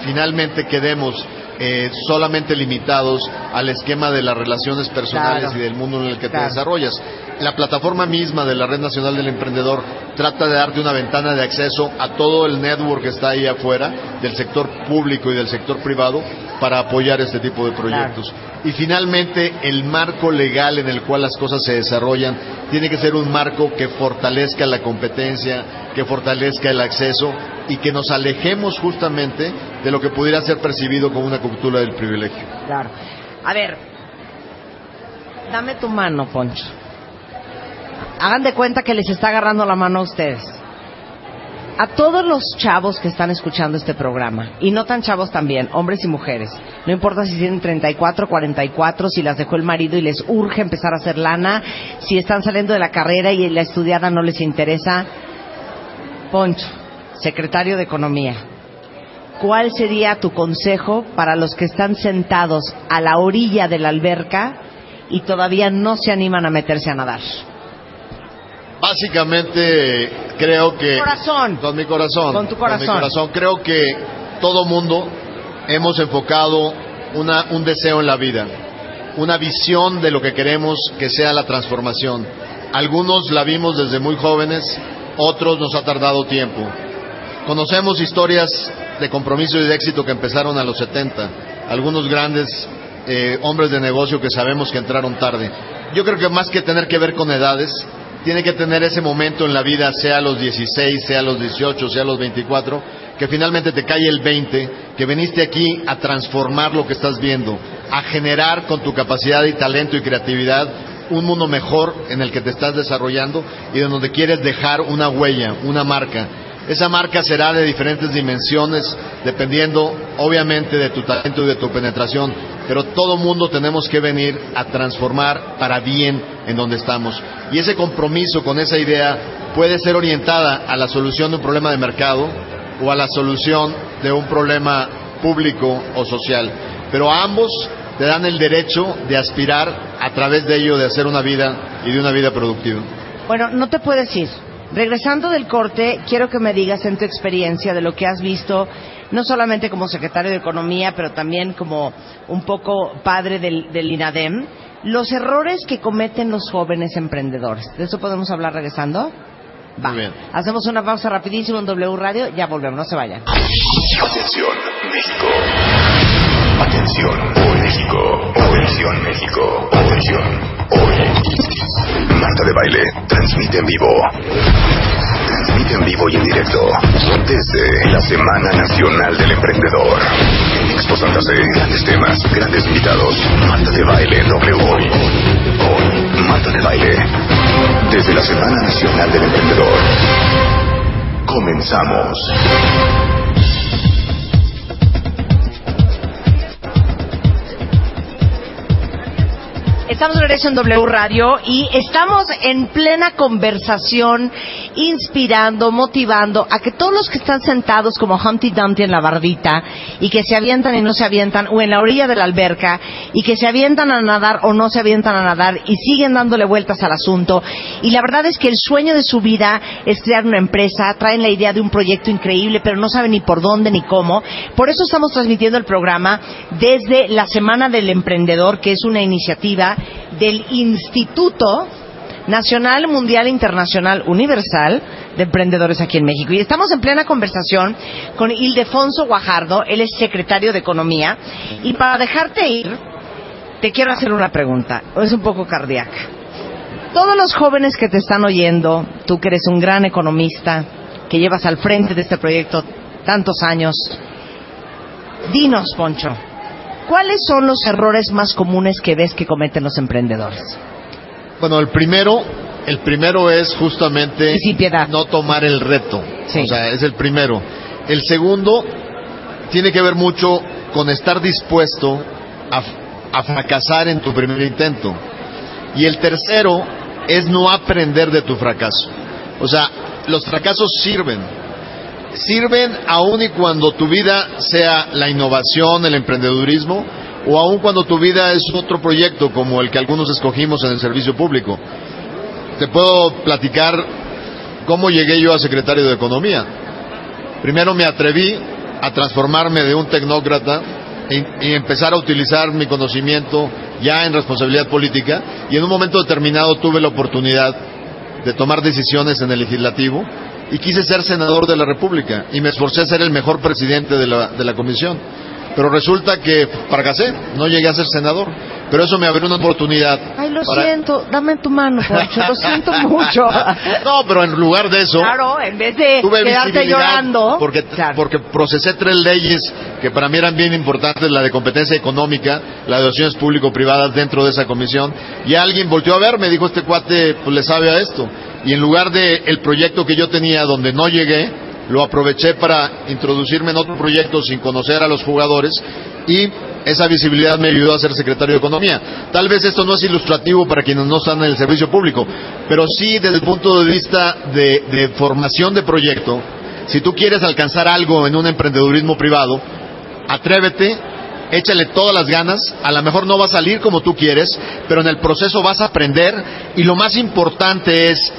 finalmente quedemos eh, solamente limitados al esquema de las relaciones personales Claro. y del mundo en el que Claro. te desarrollas. La plataforma misma de la Red Nacional del Emprendedor trata de darte una ventana de acceso a todo el network que está ahí afuera, del sector público y del sector privado, para apoyar este tipo de proyectos. Y finalmente, el marco legal en el cual las cosas se desarrollan tiene que ser un marco que fortalezca la competencia, que fortalezca el acceso y que nos alejemos justamente de lo que pudiera ser percibido como una cultura del privilegio. Claro. A ver, dame tu mano, Poncho. Hagan de cuenta que les está agarrando la mano a ustedes. A todos los chavos que están escuchando este programa, y no tan chavos también, hombres y mujeres, no importa si tienen 34, 44, si las dejó el marido y les urge empezar a hacer lana, si están saliendo de la carrera y la estudiada no les interesa. Poncho, secretario de Economía, ¿cuál sería tu consejo para los que están sentados a la orilla de la alberca y todavía no se animan a meterse a nadar? Básicamente, creo que... Corazón. Con mi corazón. Con tu corazón. mi corazón. Creo que todo mundo hemos enfocado una, un deseo en la vida, una visión de lo que queremos que sea la transformación. Algunos la vimos desde muy jóvenes, otros nos ha tardado tiempo. Conocemos historias de compromiso y de éxito que empezaron a los 70, algunos grandes eh, hombres de negocio que sabemos que entraron tarde. Yo creo que más que tener que ver con edades, tiene que tener ese momento en la vida, sea a los 16, sea a los 18, sea a los 24, que finalmente te cae el 20, que viniste aquí a transformar lo que estás viendo, a generar con tu capacidad y talento y creatividad un mundo mejor en el que te estás desarrollando y en donde quieres dejar una huella, una marca. Esa marca será de diferentes dimensiones, dependiendo obviamente de tu talento y de tu penetración, pero todo mundo tenemos que venir a transformar para bien en donde estamos. Y ese compromiso con esa idea puede ser orientada a la solución de un problema de mercado o a la solución de un problema público o social. Pero ambos te dan el derecho de aspirar a través de ello de hacer una vida y de una vida productiva. Bueno, no te puedes ir. Regresando del corte, quiero que me digas en tu experiencia de lo que has visto, no solamente como secretario de Economía, pero también como un poco padre del, del INADEM, los errores que cometen los jóvenes emprendedores. ¿De eso podemos hablar regresando? Va. Bien. Hacemos una pausa rapidísimo en W Radio, ya volvemos, no se vayan. Atención, México. Atención, hoy México. Atención, México. Atención, hoy. Marta de Baile, transmite en vivo. Transmite en vivo y en directo. Desde la Semana Nacional del Emprendedor. Expo Santa Fe, grandes temas, grandes invitados. Marta de Baile, en W hoy. Hoy, Marta de Baile. Desde la Semana Nacional del Emprendedor. Comenzamos. Estamos de regreso en W Radio y estamos en plena conversación, inspirando, motivando a que todos los que están sentados como Humpty Dumpty en la bardita y que se avientan y no se avientan, o en la orilla de la alberca y que se avientan a nadar o no se avientan a nadar y siguen dándole vueltas al asunto. Y la verdad es que el sueño de su vida es crear una empresa, traen la idea de un proyecto increíble, pero no saben ni por dónde ni cómo. Por eso estamos transmitiendo el programa desde la Semana del Emprendedor, que es una iniciativa del Instituto Nacional, Mundial, Internacional, Universal de Emprendedores aquí en México. Y estamos en plena conversación con Ildefonso Guajardo, él es secretario de Economía. Y para dejarte ir, te quiero hacer una pregunta, es un poco cardíaca. Todos los jóvenes que te están oyendo, tú que eres un gran economista, que llevas al frente de este proyecto tantos años, dinos, Poncho, ¿cuáles son los errores más comunes que ves que cometen los emprendedores? Bueno, el primero, el primero es justamente no tomar el reto. Sí. O sea, es el primero. El segundo tiene que ver mucho con estar dispuesto a, a fracasar en tu primer intento. Y el tercero es no aprender de tu fracaso. O sea, los fracasos sirven. Sirven aun y cuando tu vida sea la innovación, el emprendedurismo, o aun cuando tu vida es otro proyecto como el que algunos escogimos en el servicio público. Te puedo platicar cómo llegué yo a secretario de Economía. Primero me atreví a transformarme de un tecnócrata y, empezar a utilizar mi conocimiento ya en responsabilidad política y en un momento determinado tuve la oportunidad de tomar decisiones en el legislativo y quise ser senador de la República y me esforcé a ser el mejor presidente de la, de la comisión pero resulta que fracasé, no llegué a ser senador. Pero eso me abrió una oportunidad. Ay, lo siento, dame tu mano, Poncho, lo siento mucho. [laughs] no, pero en lugar de eso. Claro, en vez de quedarte llorando. Porque, porque procesé tres leyes que para mí eran bien importantes: la de competencia económica, la de relaciones público-privadas dentro de esa comisión. Y alguien volteó a ver, me dijo: Este cuate pues, le sabe a esto. Y en lugar de el proyecto que yo tenía, donde no llegué, lo aproveché para introducirme en otro proyecto sin conocer a los jugadores y esa visibilidad me ayudó a ser secretario de Economía. Tal vez esto no es ilustrativo para quienes no están en el servicio público, pero sí desde el punto de vista de, de formación de proyecto, si tú quieres alcanzar algo en un emprendedurismo privado, atrévete, échale todas las ganas, a lo mejor no va a salir como tú quieres, pero en el proceso vas a aprender y lo más importante es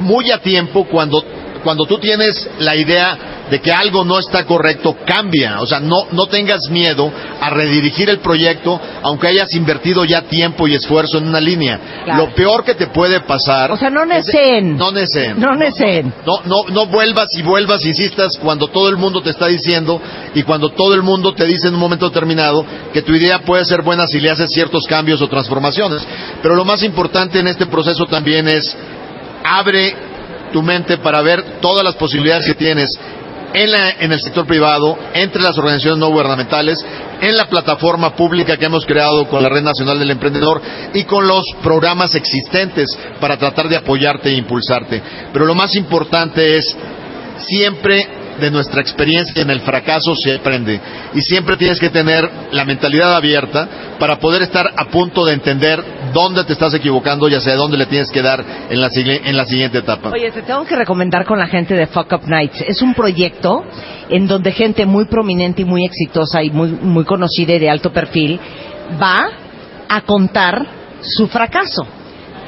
muy a tiempo cuando cuando tú tienes la idea de que algo no está correcto, cambia. O sea, no, no tengas miedo a redirigir el proyecto, aunque hayas invertido ya tiempo y esfuerzo en una línea. Lo peor que te puede pasar. O sea, no necen. No necen. No necen. No, no, no vuelvas y vuelvas, insistas, cuando todo el mundo te está diciendo y cuando todo el mundo te dice en un momento determinado que tu idea puede ser buena si le haces ciertos cambios o transformaciones. Pero lo más importante en este proceso también es abre tu mente para ver todas las posibilidades que tienes en, la, en, el sector privado, entre las organizaciones no gubernamentales, en la plataforma pública que hemos creado con la Red Nacional del Emprendedor y con los programas existentes para tratar de apoyarte e impulsarte. Pero lo más importante es siempre de nuestra experiencia en el fracaso se aprende. Y siempre tienes que tener la mentalidad abierta para poder estar a punto de entender dónde te estás equivocando y hacia dónde le tienes que dar en la, en la siguiente etapa. Oye, te tengo que recomendar con la gente de Fuck Up Nights. Es un proyecto en donde gente muy prominente y muy exitosa y muy, muy conocida y de alto perfil va a contar su fracaso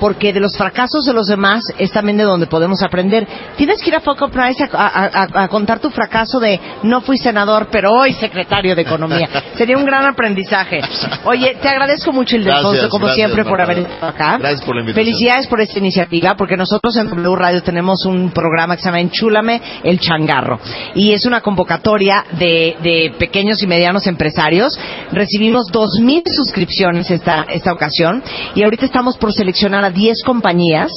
porque de los fracasos de los demás es también de donde podemos aprender. Tienes que ir a Foco Price a, contar tu fracaso de no fui senador, pero hoy secretario de Economía. [laughs] Sería un gran aprendizaje. Oye, te agradezco mucho, Ildefonso, como siempre, por haber estado acá. Gracias por la invitación. Felicidades por esta iniciativa, porque nosotros en W Radio tenemos un programa que se llama Enchúlame el Changarro. Y es una convocatoria de, de pequeños y medianos empresarios. Recibimos 2.000 suscripciones esta, esta ocasión y ahorita estamos por seleccionar a 10 compañías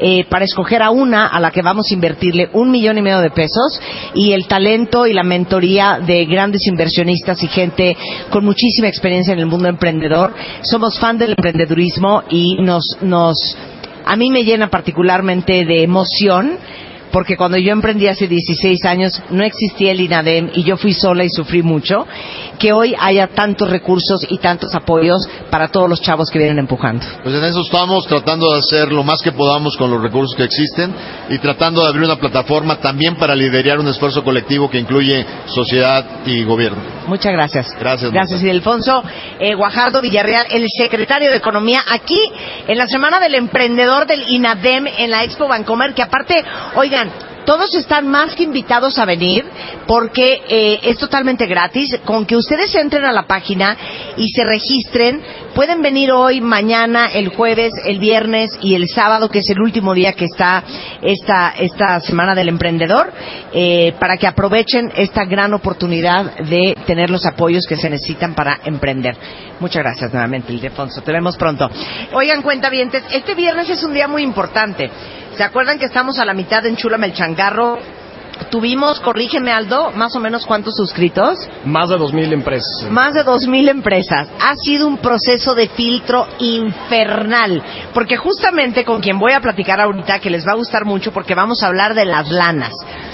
eh, para escoger a una a la que vamos a invertirle un millón y medio de pesos y el talento y la mentoría de grandes inversionistas y gente con muchísima experiencia en el mundo emprendedor. Somos fan del emprendedurismo y nos, nos, a mí me llena particularmente de emoción porque cuando yo emprendí hace 16 años no existía el INADEM y yo fui sola y sufrí mucho, que hoy haya tantos recursos y tantos apoyos para todos los chavos que vienen empujando. Pues en eso estamos tratando de hacer lo más que podamos con los recursos que existen y tratando de abrir una plataforma también para liderar un esfuerzo colectivo que incluye sociedad y gobierno. Muchas gracias. Gracias. Gracias, Ildefonso eh, Guajardo Villarreal, el secretario de Economía, aquí en la Semana del Emprendedor del INADEM en la Expo Bancomer, que aparte, oigan, todos están más que invitados a venir porque eh, es totalmente gratis. Con que ustedes entren a la página y se registren, pueden venir hoy, mañana, el jueves, el viernes y el sábado, que es el último día que está esta, esta Semana del Emprendedor, eh, para que aprovechen esta gran oportunidad de tener los apoyos que se necesitan para emprender. Muchas gracias nuevamente, Ildefonso. Te vemos pronto. Oigan, cuenta bien, este viernes es un día muy importante. ¿Se acuerdan que estamos a la mitad de Enchúlame el Changarro? Tuvimos, corrígeme Aldo, más o menos cuántos suscritos? Más de dos mil empresas. Más de dos mil empresas. Ha sido un proceso de filtro infernal. Porque justamente con quien voy a platicar ahorita, que les va a gustar mucho, porque vamos a hablar de las lanas.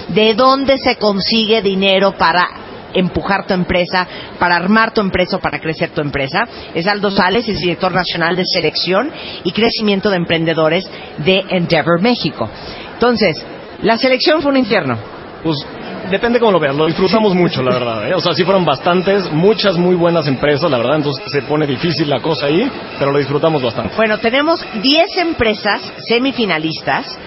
De dónde se consigue dinero para empujar tu empresa, para armar tu empresa o para crecer tu empresa. Es Aldo Sales, es director nacional de selección y crecimiento de emprendedores de Endeavor México. Entonces, la selección fue un infierno. Pues depende cómo lo veas, lo disfrutamos [laughs] mucho, la verdad. ¿eh? O sea, sí fueron bastantes, muchas muy buenas empresas, la verdad, entonces se pone difícil la cosa ahí, pero lo disfrutamos bastante. Bueno, tenemos 10 empresas semifinalistas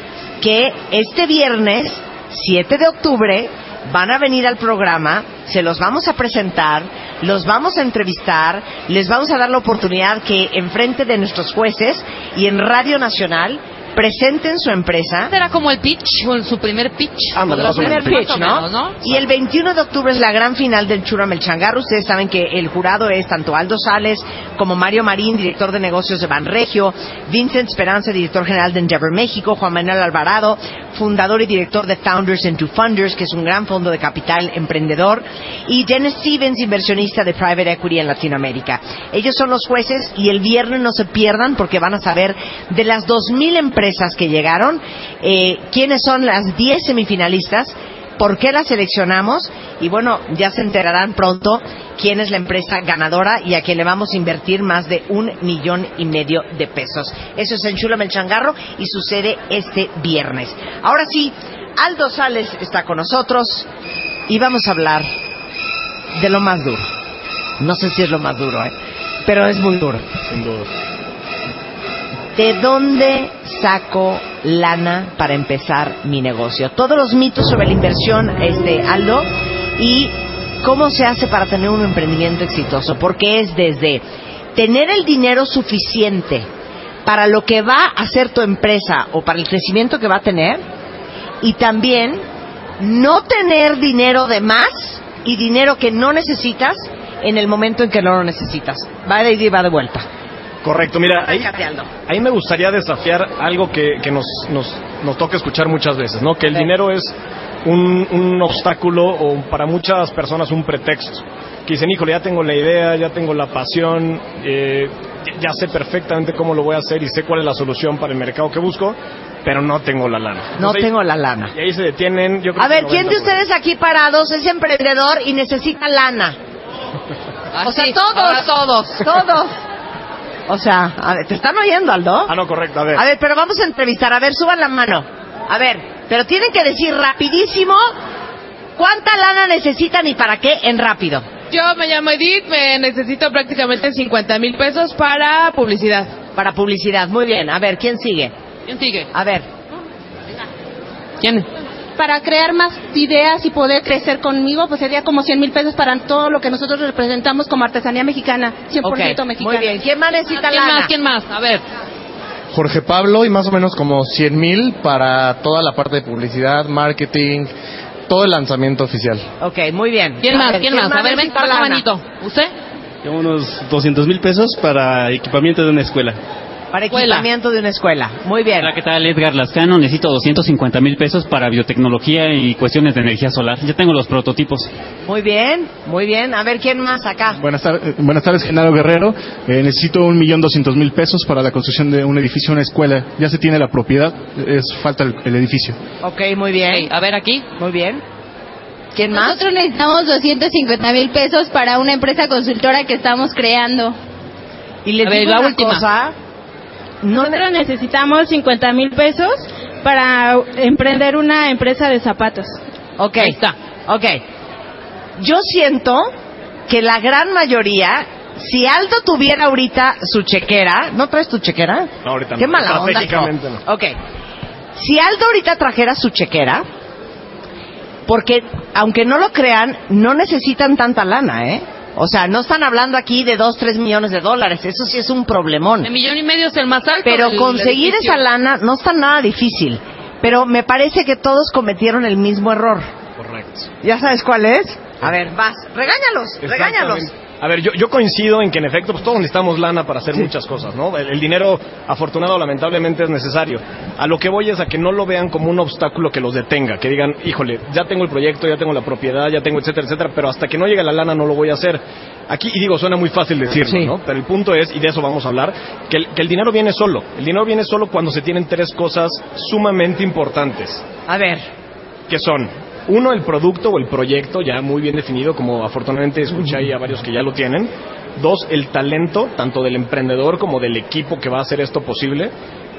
que este viernes 7 de octubre van a venir al programa, se los vamos a presentar, los vamos a entrevistar, les vamos a dar la oportunidad que enfrente de nuestros jueces y en Radio Nacional presenten su empresa. Era como el pitch, o su primer pitch. Ándale, El primer pitch, ¿no? menos, ¿no? Y el 21 de octubre es la gran final del Churam el Changarro. Ustedes saben que el jurado es tanto Aldo Sales como Mario Marín, director de negocios de Banregio, Vincent Esperanza, director general de Endeavor México, Juan Manuel Alvarado, fundador y director de Founders and Two Funders, que es un gran fondo de capital emprendedor, y Dennis Stevens, inversionista de Private Equity en Latinoamérica. Ellos son los jueces y el viernes no se pierdan porque van a saber de las 2.000 empresas que llegaron, eh, quiénes son las 10 semifinalistas, por qué las seleccionamos y bueno, ya se enterarán pronto quién es la empresa ganadora y a quién le vamos a invertir más de un millón y medio de pesos. Eso es en Chulame el Changarro y sucede este viernes. Ahora sí, Aldo Sales está con nosotros y vamos a hablar de lo más duro. No sé si es lo más duro, ¿eh? pero es muy duro. Sin duda. ¿De dónde saco lana para empezar mi negocio? Todos los mitos sobre la inversión, este, Aldo, y cómo se hace para tener un emprendimiento exitoso, porque es desde tener el dinero suficiente para lo que va a hacer tu empresa o para el crecimiento que va a tener, y también no tener dinero de más y dinero que no necesitas en el momento en que no lo necesitas. Va de y va de vuelta. Correcto, mira, ahí, me gustaría desafiar algo que, que nos, nos, nos toca escuchar muchas veces, ¿no? Que el Sí. dinero es un, un obstáculo o para muchas personas un pretexto. Que dicen, híjole, ya tengo la idea, ya tengo la pasión, eh, ya- sé perfectamente cómo lo voy a hacer y sé cuál es la solución para el mercado que busco, pero no tengo la lana. No Entonces, ahí- tengo la lana. Y ahí se detienen, yo creo A que ver, ¿quién de 90%. ustedes aquí parados es emprendedor y necesita lana? [laughs] O sea, todos. ahora todos. Todos. O sea, a ver, ¿te están oyendo, Aldo? Ah, no, correcto, a ver. A ver, pero vamos a entrevistar. A ver, suban la mano. A ver, pero tienen que decir rapidísimo cuánta lana necesitan y para qué en rápido. Yo me llamo Edith, me necesito prácticamente 50 mil pesos para publicidad. Para publicidad. Muy bien. A ver, ¿quién sigue? ¿Quién sigue? A ver. ¿Quién? Para crear más ideas y poder crecer conmigo, pues sería como 100 mil pesos para todo lo que nosotros representamos como artesanía mexicana, 100% Ok, mexicana. muy bien. ¿Quién más necesita ¿Quién lana? más? ¿Quién más? A ver. Jorge Pablo y más o menos como 100 mil para toda la parte de publicidad, marketing, todo el lanzamiento oficial. Ok, muy bien. ¿Quién más? ver, ¿Quién más? A ver, ven, lana? manito. ¿Usted? Yo unos 200 mil pesos para equipamiento de una escuela. Para Escuela. equipamiento de una escuela. Muy bien. Hola, ¿qué tal? Edgar Lascano. Necesito 250 mil pesos para biotecnología y cuestiones de energía solar. Ya tengo los prototipos. Muy bien, muy bien. A ver, ¿quién más acá? Buenas, tar- eh, buenas tardes, Genaro Guerrero. Eh, necesito un millón doscientos mil pesos para la construcción de un edificio, una escuela. Ya se tiene la propiedad, es falta el, el edificio. Ok, muy bien. A ver, aquí. Muy bien. ¿Quién más? Nosotros necesitamos 250 mil pesos para una empresa consultora que estamos creando. Y les A ver, digo la una última. cosa. Nosotros necesitamos 50 mil pesos para emprender una empresa de zapatos. Ok. está. Ok. Yo siento que la gran mayoría, si Aldo tuviera ahorita su chequera, ¿no traes tu chequera? No, ahorita Qué no. mala onda. No. Ok. Si Aldo ahorita trajera su chequera, porque aunque no lo crean, no necesitan tanta lana, ¿eh? O sea, no están hablando aquí de dos, tres millones de dólares. Eso sí es un problemón. El millón y medio es el más alto. Pero conseguir esa lana no está nada difícil. Pero me parece que todos cometieron el mismo error. Correcto. ¿Ya sabes cuál es? A ver, vas. Regáñalos, regáñalos. A ver, yo, yo coincido en que en efecto pues todos necesitamos lana para hacer muchas cosas, ¿no? El, el dinero, afortunado lamentablemente, es necesario. A lo que voy es a que no lo vean como un obstáculo que los detenga, que digan, híjole, ya tengo el proyecto, ya tengo la propiedad, ya tengo etcétera, etcétera, pero hasta que no llegue la lana no lo voy a hacer. Aquí, y digo, suena muy fácil decirlo, ¿no? Pero el punto es, y de eso vamos a hablar, que el, que el dinero viene solo. El dinero viene solo cuando se tienen tres cosas sumamente importantes. A ver. Que son Uno, el producto o el proyecto ya muy bien definido, como afortunadamente escuché ahí a varios que ya lo tienen. Dos, el talento, tanto del emprendedor como del equipo que va a hacer esto posible.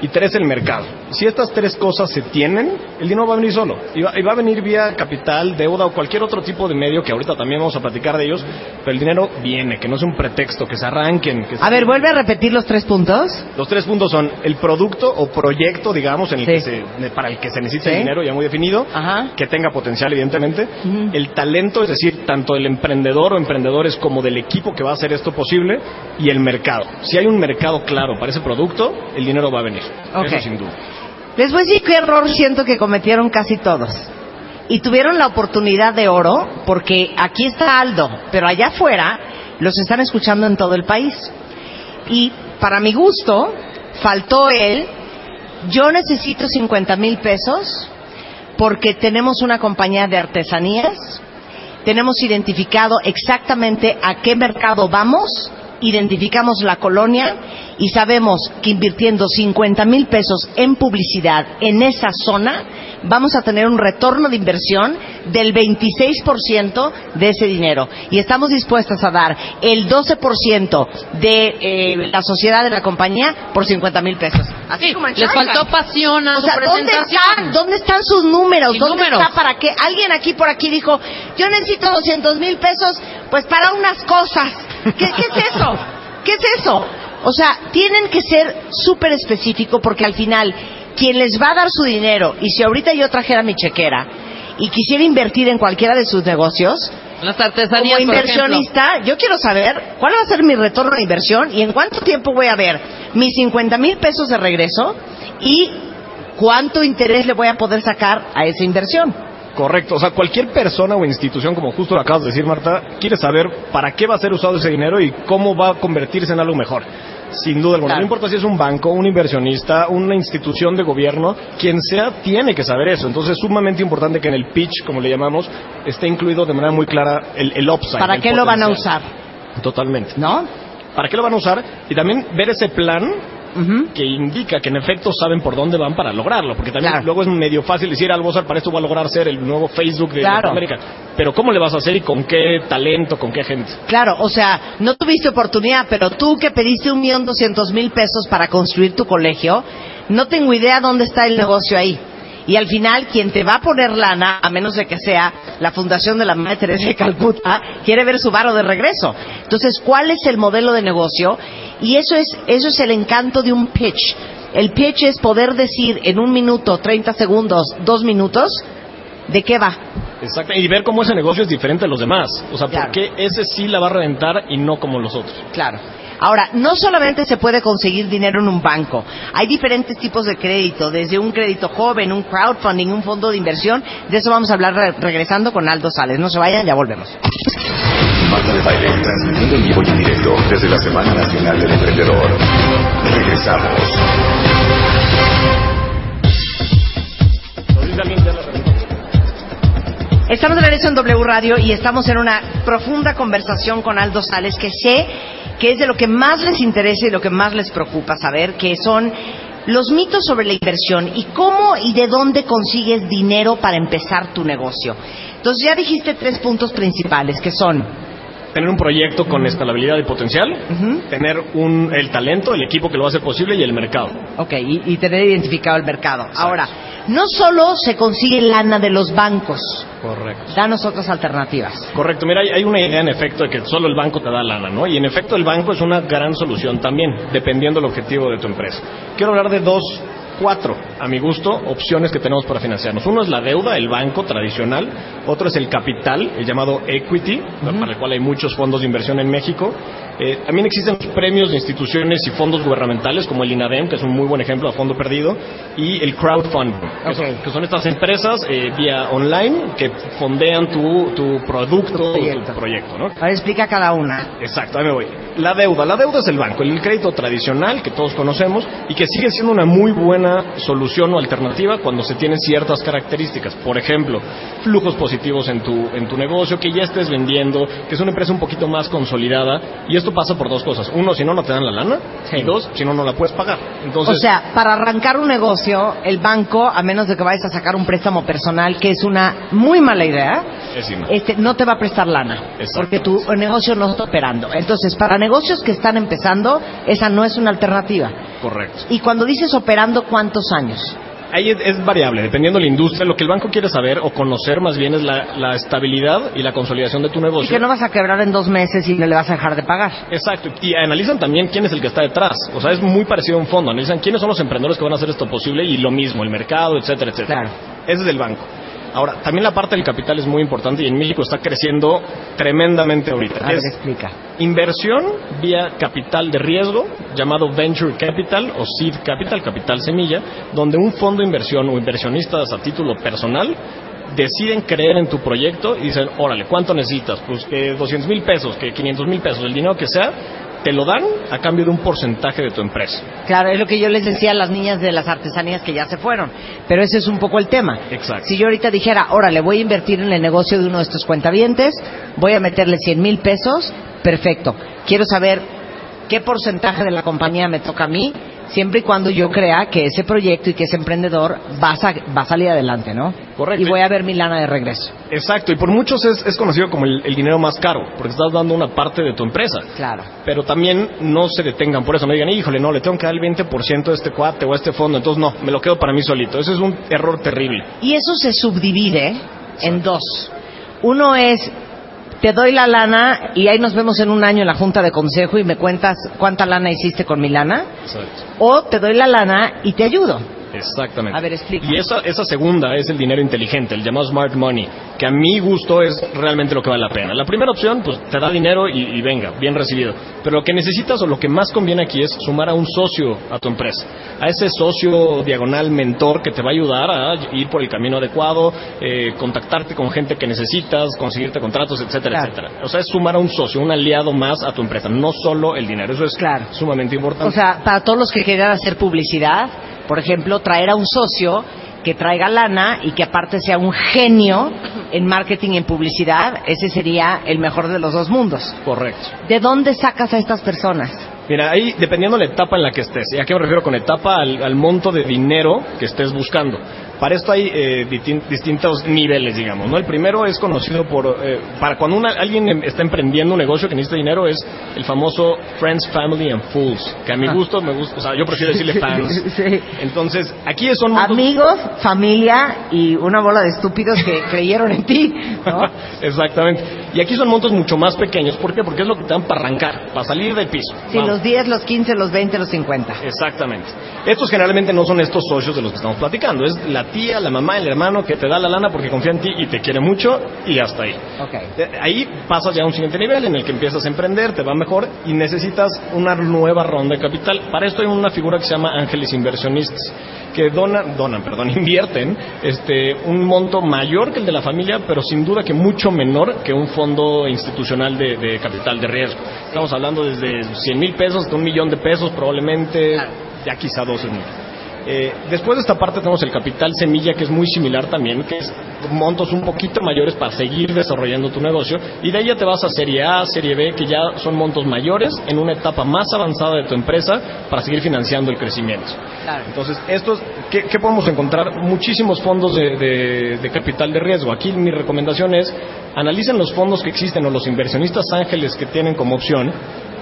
Y tres, el mercado. Si estas tres cosas se tienen, el dinero va a venir solo. Y va, y va a venir vía capital, deuda o cualquier otro tipo de medio, que ahorita también vamos a platicar de ellos, pero el dinero viene, que no es un pretexto, que se arranquen. Que se- A ver, vuelve a repetir los tres puntos. Los tres puntos son el producto o proyecto, digamos, en el Sí. que se, para el que se necesita Sí. el dinero ya muy definido, que tenga potencial, evidentemente. El talento, es decir, tanto del emprendedor o emprendedores como del equipo que va a hacer esto posible. Y el mercado. Si hay un mercado claro para ese producto, el dinero va a venir. Ok. Eso sin duda. Les voy a decir qué error siento que cometieron casi todos. Y tuvieron la oportunidad de oro porque aquí está Aldo, pero allá afuera los están escuchando en todo el país. Y para mi gusto, faltó él, yo necesito 50 mil pesos porque tenemos una compañía de artesanías, tenemos identificado exactamente a qué mercado vamos, identificamos la colonia y sabemos que invirtiendo 50 mil pesos en publicidad en esa zona, vamos a tener un retorno de inversión del 26% de ese dinero. Y estamos dispuestos a dar el 12% de eh, la sociedad de la compañía por 50 mil pesos. Así como en les faltó pasión a O su sea, ¿dónde presentación. están? ¿Dónde están sus números? ¿Dónde números. está para que alguien aquí por aquí dijo, yo necesito 200 mil pesos pues para unas cosas? ¿Qué, qué es eso? ¿Qué es eso? O sea, tienen que ser súper específico porque al final quien les va a dar su dinero y si ahorita yo trajera mi chequera y quisiera invertir en cualquiera de sus negocios, Las artesanías, como inversionista, yo quiero saber cuál va a ser mi retorno de inversión y en cuánto tiempo voy a ver mis 50 mil pesos de regreso y cuánto interés le voy a poder sacar a esa inversión. Correcto, o sea, cualquier persona o institución, como justo lo acabas de decir, Marta, quiere saber para qué va a ser usado ese dinero y cómo va a convertirse en algo mejor. Sin duda alguna, Claro. no importa si es un banco, un inversionista, una institución de gobierno, quien sea tiene que saber eso. Entonces es sumamente importante que en el pitch, como le llamamos, esté incluido de manera muy clara el, el upside. ¿Para el qué lo van a usar? Totalmente. ¿No? ¿Para qué lo van a usar? Y también ver ese plan que indica que en efecto saben por dónde van para lograrlo. Porque también luego es medio fácil decir, Albozar, para esto voy a lograr ser el nuevo Facebook de Claro. América. Pero ¿cómo le vas a hacer y con qué talento, con qué gente? Claro, o sea, no tuviste oportunidad, pero tú que pediste un millón doscientos mil pesos para construir tu colegio, no tengo idea dónde está el negocio ahí. Y al final, quien te va a poner lana, a menos de que sea la Fundación de la Madre Teresa de Calcuta, quiere ver su varo de regreso. Entonces, ¿cuál es el modelo de negocio? Y eso es, eso es el encanto de un pitch. El pitch es poder decir en un minuto, 30 segundos, dos minutos, de qué va. Exacto. Y ver cómo ese negocio es diferente a los demás. O sea, ¿por qué ese sí la va a reventar y no como los otros? Claro. Ahora, no solamente se puede conseguir dinero en un banco, hay diferentes tipos de crédito, desde un crédito joven, un crowdfunding, un fondo de inversión. De eso vamos a hablar re- regresando con Aldo Sales. No se vayan, ya volvemos. Marta de Baile, transmitiendo en vivo y en directo desde la Semana Nacional del Emprendedor. Regresamos. Estamos de regreso en W Radio y estamos en una profunda conversación con Aldo Sales, que sé que es de lo que más les interesa y lo que más les preocupa saber, que son los mitos sobre la inversión y cómo y de dónde consigues dinero para empezar tu negocio. Entonces ya dijiste tres puntos principales, que son Tener un proyecto con escalabilidad y potencial, tener un, el talento, el equipo que lo hacer posible y el mercado. Ok, y, y tener identificado el mercado. Ahora, no solo se consigue lana de los bancos, Correcto. danos otras alternativas. Correcto, mira, hay, hay una idea en efecto de que solo el banco te da lana, ¿no? Y en efecto el banco es una gran solución también, dependiendo del objetivo de tu empresa. Quiero hablar de dos, cuatro, a mi gusto, opciones que tenemos para financiarnos. Uno es la deuda, el banco tradicional, otro es el capital, el llamado equity, para el cual hay muchos fondos de inversión en México. Eh, también existen los premios de instituciones y fondos gubernamentales, como el INADEM, que es un muy buen ejemplo a fondo perdido, y el crowdfunding, que, son, que son estas empresas eh, vía online que fondean tu, tu producto, tu proyecto, ¿no? Ahora explica cada una. Exacto, ahí me voy. La deuda. La deuda es el banco, el crédito tradicional que todos conocemos y que sigue siendo una muy buena solución solución o alternativa cuando se tienen ciertas características. Por ejemplo, flujos positivos en tu, en tu negocio, que ya estés vendiendo, que es una empresa un poquito más consolidada. Y esto pasa por dos cosas. Uno, si no, no te dan la lana. Y dos, si no, no la puedes pagar. Entonces, o sea, para arrancar un negocio, el banco, a menos de que vayas a sacar un préstamo personal, que es una muy mala idea, este, no te va a prestar lana. Porque tu negocio no está operando. Entonces, para negocios que están empezando, esa no es una alternativa. Correcto. Y cuando dices operando, ¿cuántos años? Ahí es, es variable, dependiendo de la industria. Lo que el banco quiere saber o conocer más bien es la, la estabilidad y la consolidación de tu Y negocio. que no vas a quebrar en dos meses y no le vas a dejar de pagar. Exacto, y analizan también quién es el que está detrás. O sea, es muy parecido a un fondo. Analizan quiénes son los emprendedores que van a hacer esto posible y lo mismo, el mercado, etcétera, etcétera. Ese es el banco. Ahora, también la parte del capital es muy importante y en México está creciendo tremendamente ahorita. A ver, Es explica. inversión vía capital de riesgo, llamado Venture Capital o Seed Capital, capital semilla, donde un fondo de inversión o inversionistas a título personal deciden creer en tu proyecto y dicen, órale, ¿cuánto necesitas? Pues que 200 mil pesos, que 500 mil pesos, el dinero que sea, te lo dan a cambio de un porcentaje de tu empresa. Claro, es lo que yo les decía a las niñas de las artesanías que ya se fueron. Pero ese es un poco el tema. Exacto. Si yo ahorita dijera, órale, voy a invertir en el negocio de uno de estos cuentavientes, voy a meterle 100 mil pesos, perfecto. Quiero saber qué porcentaje de la compañía me toca a mí, siempre y cuando yo crea que ese proyecto y que ese emprendedor va a, va a salir adelante, ¿no? Correcto. Y voy a ver mi lana de regreso. Exacto, y por muchos es, es conocido como el, el dinero más caro, porque estás dando una parte de tu empresa. Claro. Pero también no se detengan por eso, no digan, híjole, no, le tengo que dar el 20% a este cuate o a este fondo, entonces no, me lo quedo para mí solito. Ese es un error terrible. Y eso se subdivide en dos. Uno es, te doy la lana y ahí nos vemos en un año en la junta de consejo y me cuentas cuánta lana hiciste con mi lana. Exacto. O te doy la lana y te ayudo. Exactamente. A ver, explica. Y esa, esa segunda es el dinero inteligente, el llamado smart money, que a mi gusto es realmente lo que vale la pena. La primera opción, pues te da dinero y, y venga, bien recibido. Pero lo que necesitas o lo que más conviene aquí es sumar a un socio a tu empresa. A ese socio diagonal mentor que te va a ayudar a ir por el camino adecuado, eh, contactarte con gente que necesitas, conseguirte contratos, etcétera, Claro. etcétera. O sea, es sumar a un socio, un aliado más a tu empresa, no solo el dinero. Eso es sumamente importante. O sea, para todos los que quieran hacer publicidad, por ejemplo, traer a un socio que traiga lana y que aparte sea un genio en marketing y en publicidad, ese sería el mejor de los dos mundos. Correcto. ¿De dónde sacas a estas personas? Mira, ahí dependiendo la etapa en la que estés, ¿y a qué me refiero con etapa? Al, al monto de dinero que estés buscando. Para esto hay eh, distin- distintos niveles, digamos, ¿no? El primero es conocido por, eh, para cuando una- alguien em- está emprendiendo un negocio que necesita dinero, es el famoso Friends, Family and Fools, que a mi Ah. gusto me gusta, o sea, yo prefiero decirle [laughs] fans. Entonces, aquí son montos- Amigos, familia y una bola de estúpidos que [laughs] creyeron en ti, ¿no? [laughs] Exactamente. Y aquí son montos mucho más pequeños, ¿por qué? Porque es lo que te dan para arrancar, para salir del piso. Sí, Vamos. los 10, los 15, los 20, los 50. Exactamente. Estos generalmente no son estos socios de los que estamos platicando. Es la tía, la mamá, el hermano que te da la lana porque confía en ti y te quiere mucho y hasta ahí. Eh, Ahí pasas ya a un siguiente nivel en el que empiezas a emprender, te va mejor y necesitas una nueva ronda de capital. Para esto hay una figura que se llama ángeles inversionistas que donan, donan, perdón, [laughs] invierten este un monto mayor que el de la familia, pero sin duda que mucho menor que un fondo institucional de, de capital de riesgo. Estamos hablando desde 100 mil pesos hasta un millón de pesos, probablemente ya quizá 12 mil. Eh, después de esta parte tenemos el capital semilla, que es muy similar también, que es montos un poquito mayores para seguir desarrollando tu negocio. Y de ahí ya te vas a Serie A, Serie B, que ya son montos mayores en una etapa más avanzada de tu empresa para seguir financiando el crecimiento. Entonces, estos, ¿qué, qué podemos encontrar? Muchísimos fondos de, de- de capital de riesgo. Aquí mi recomendación es, analicen los fondos que existen o los inversionistas ángeles que tienen como opción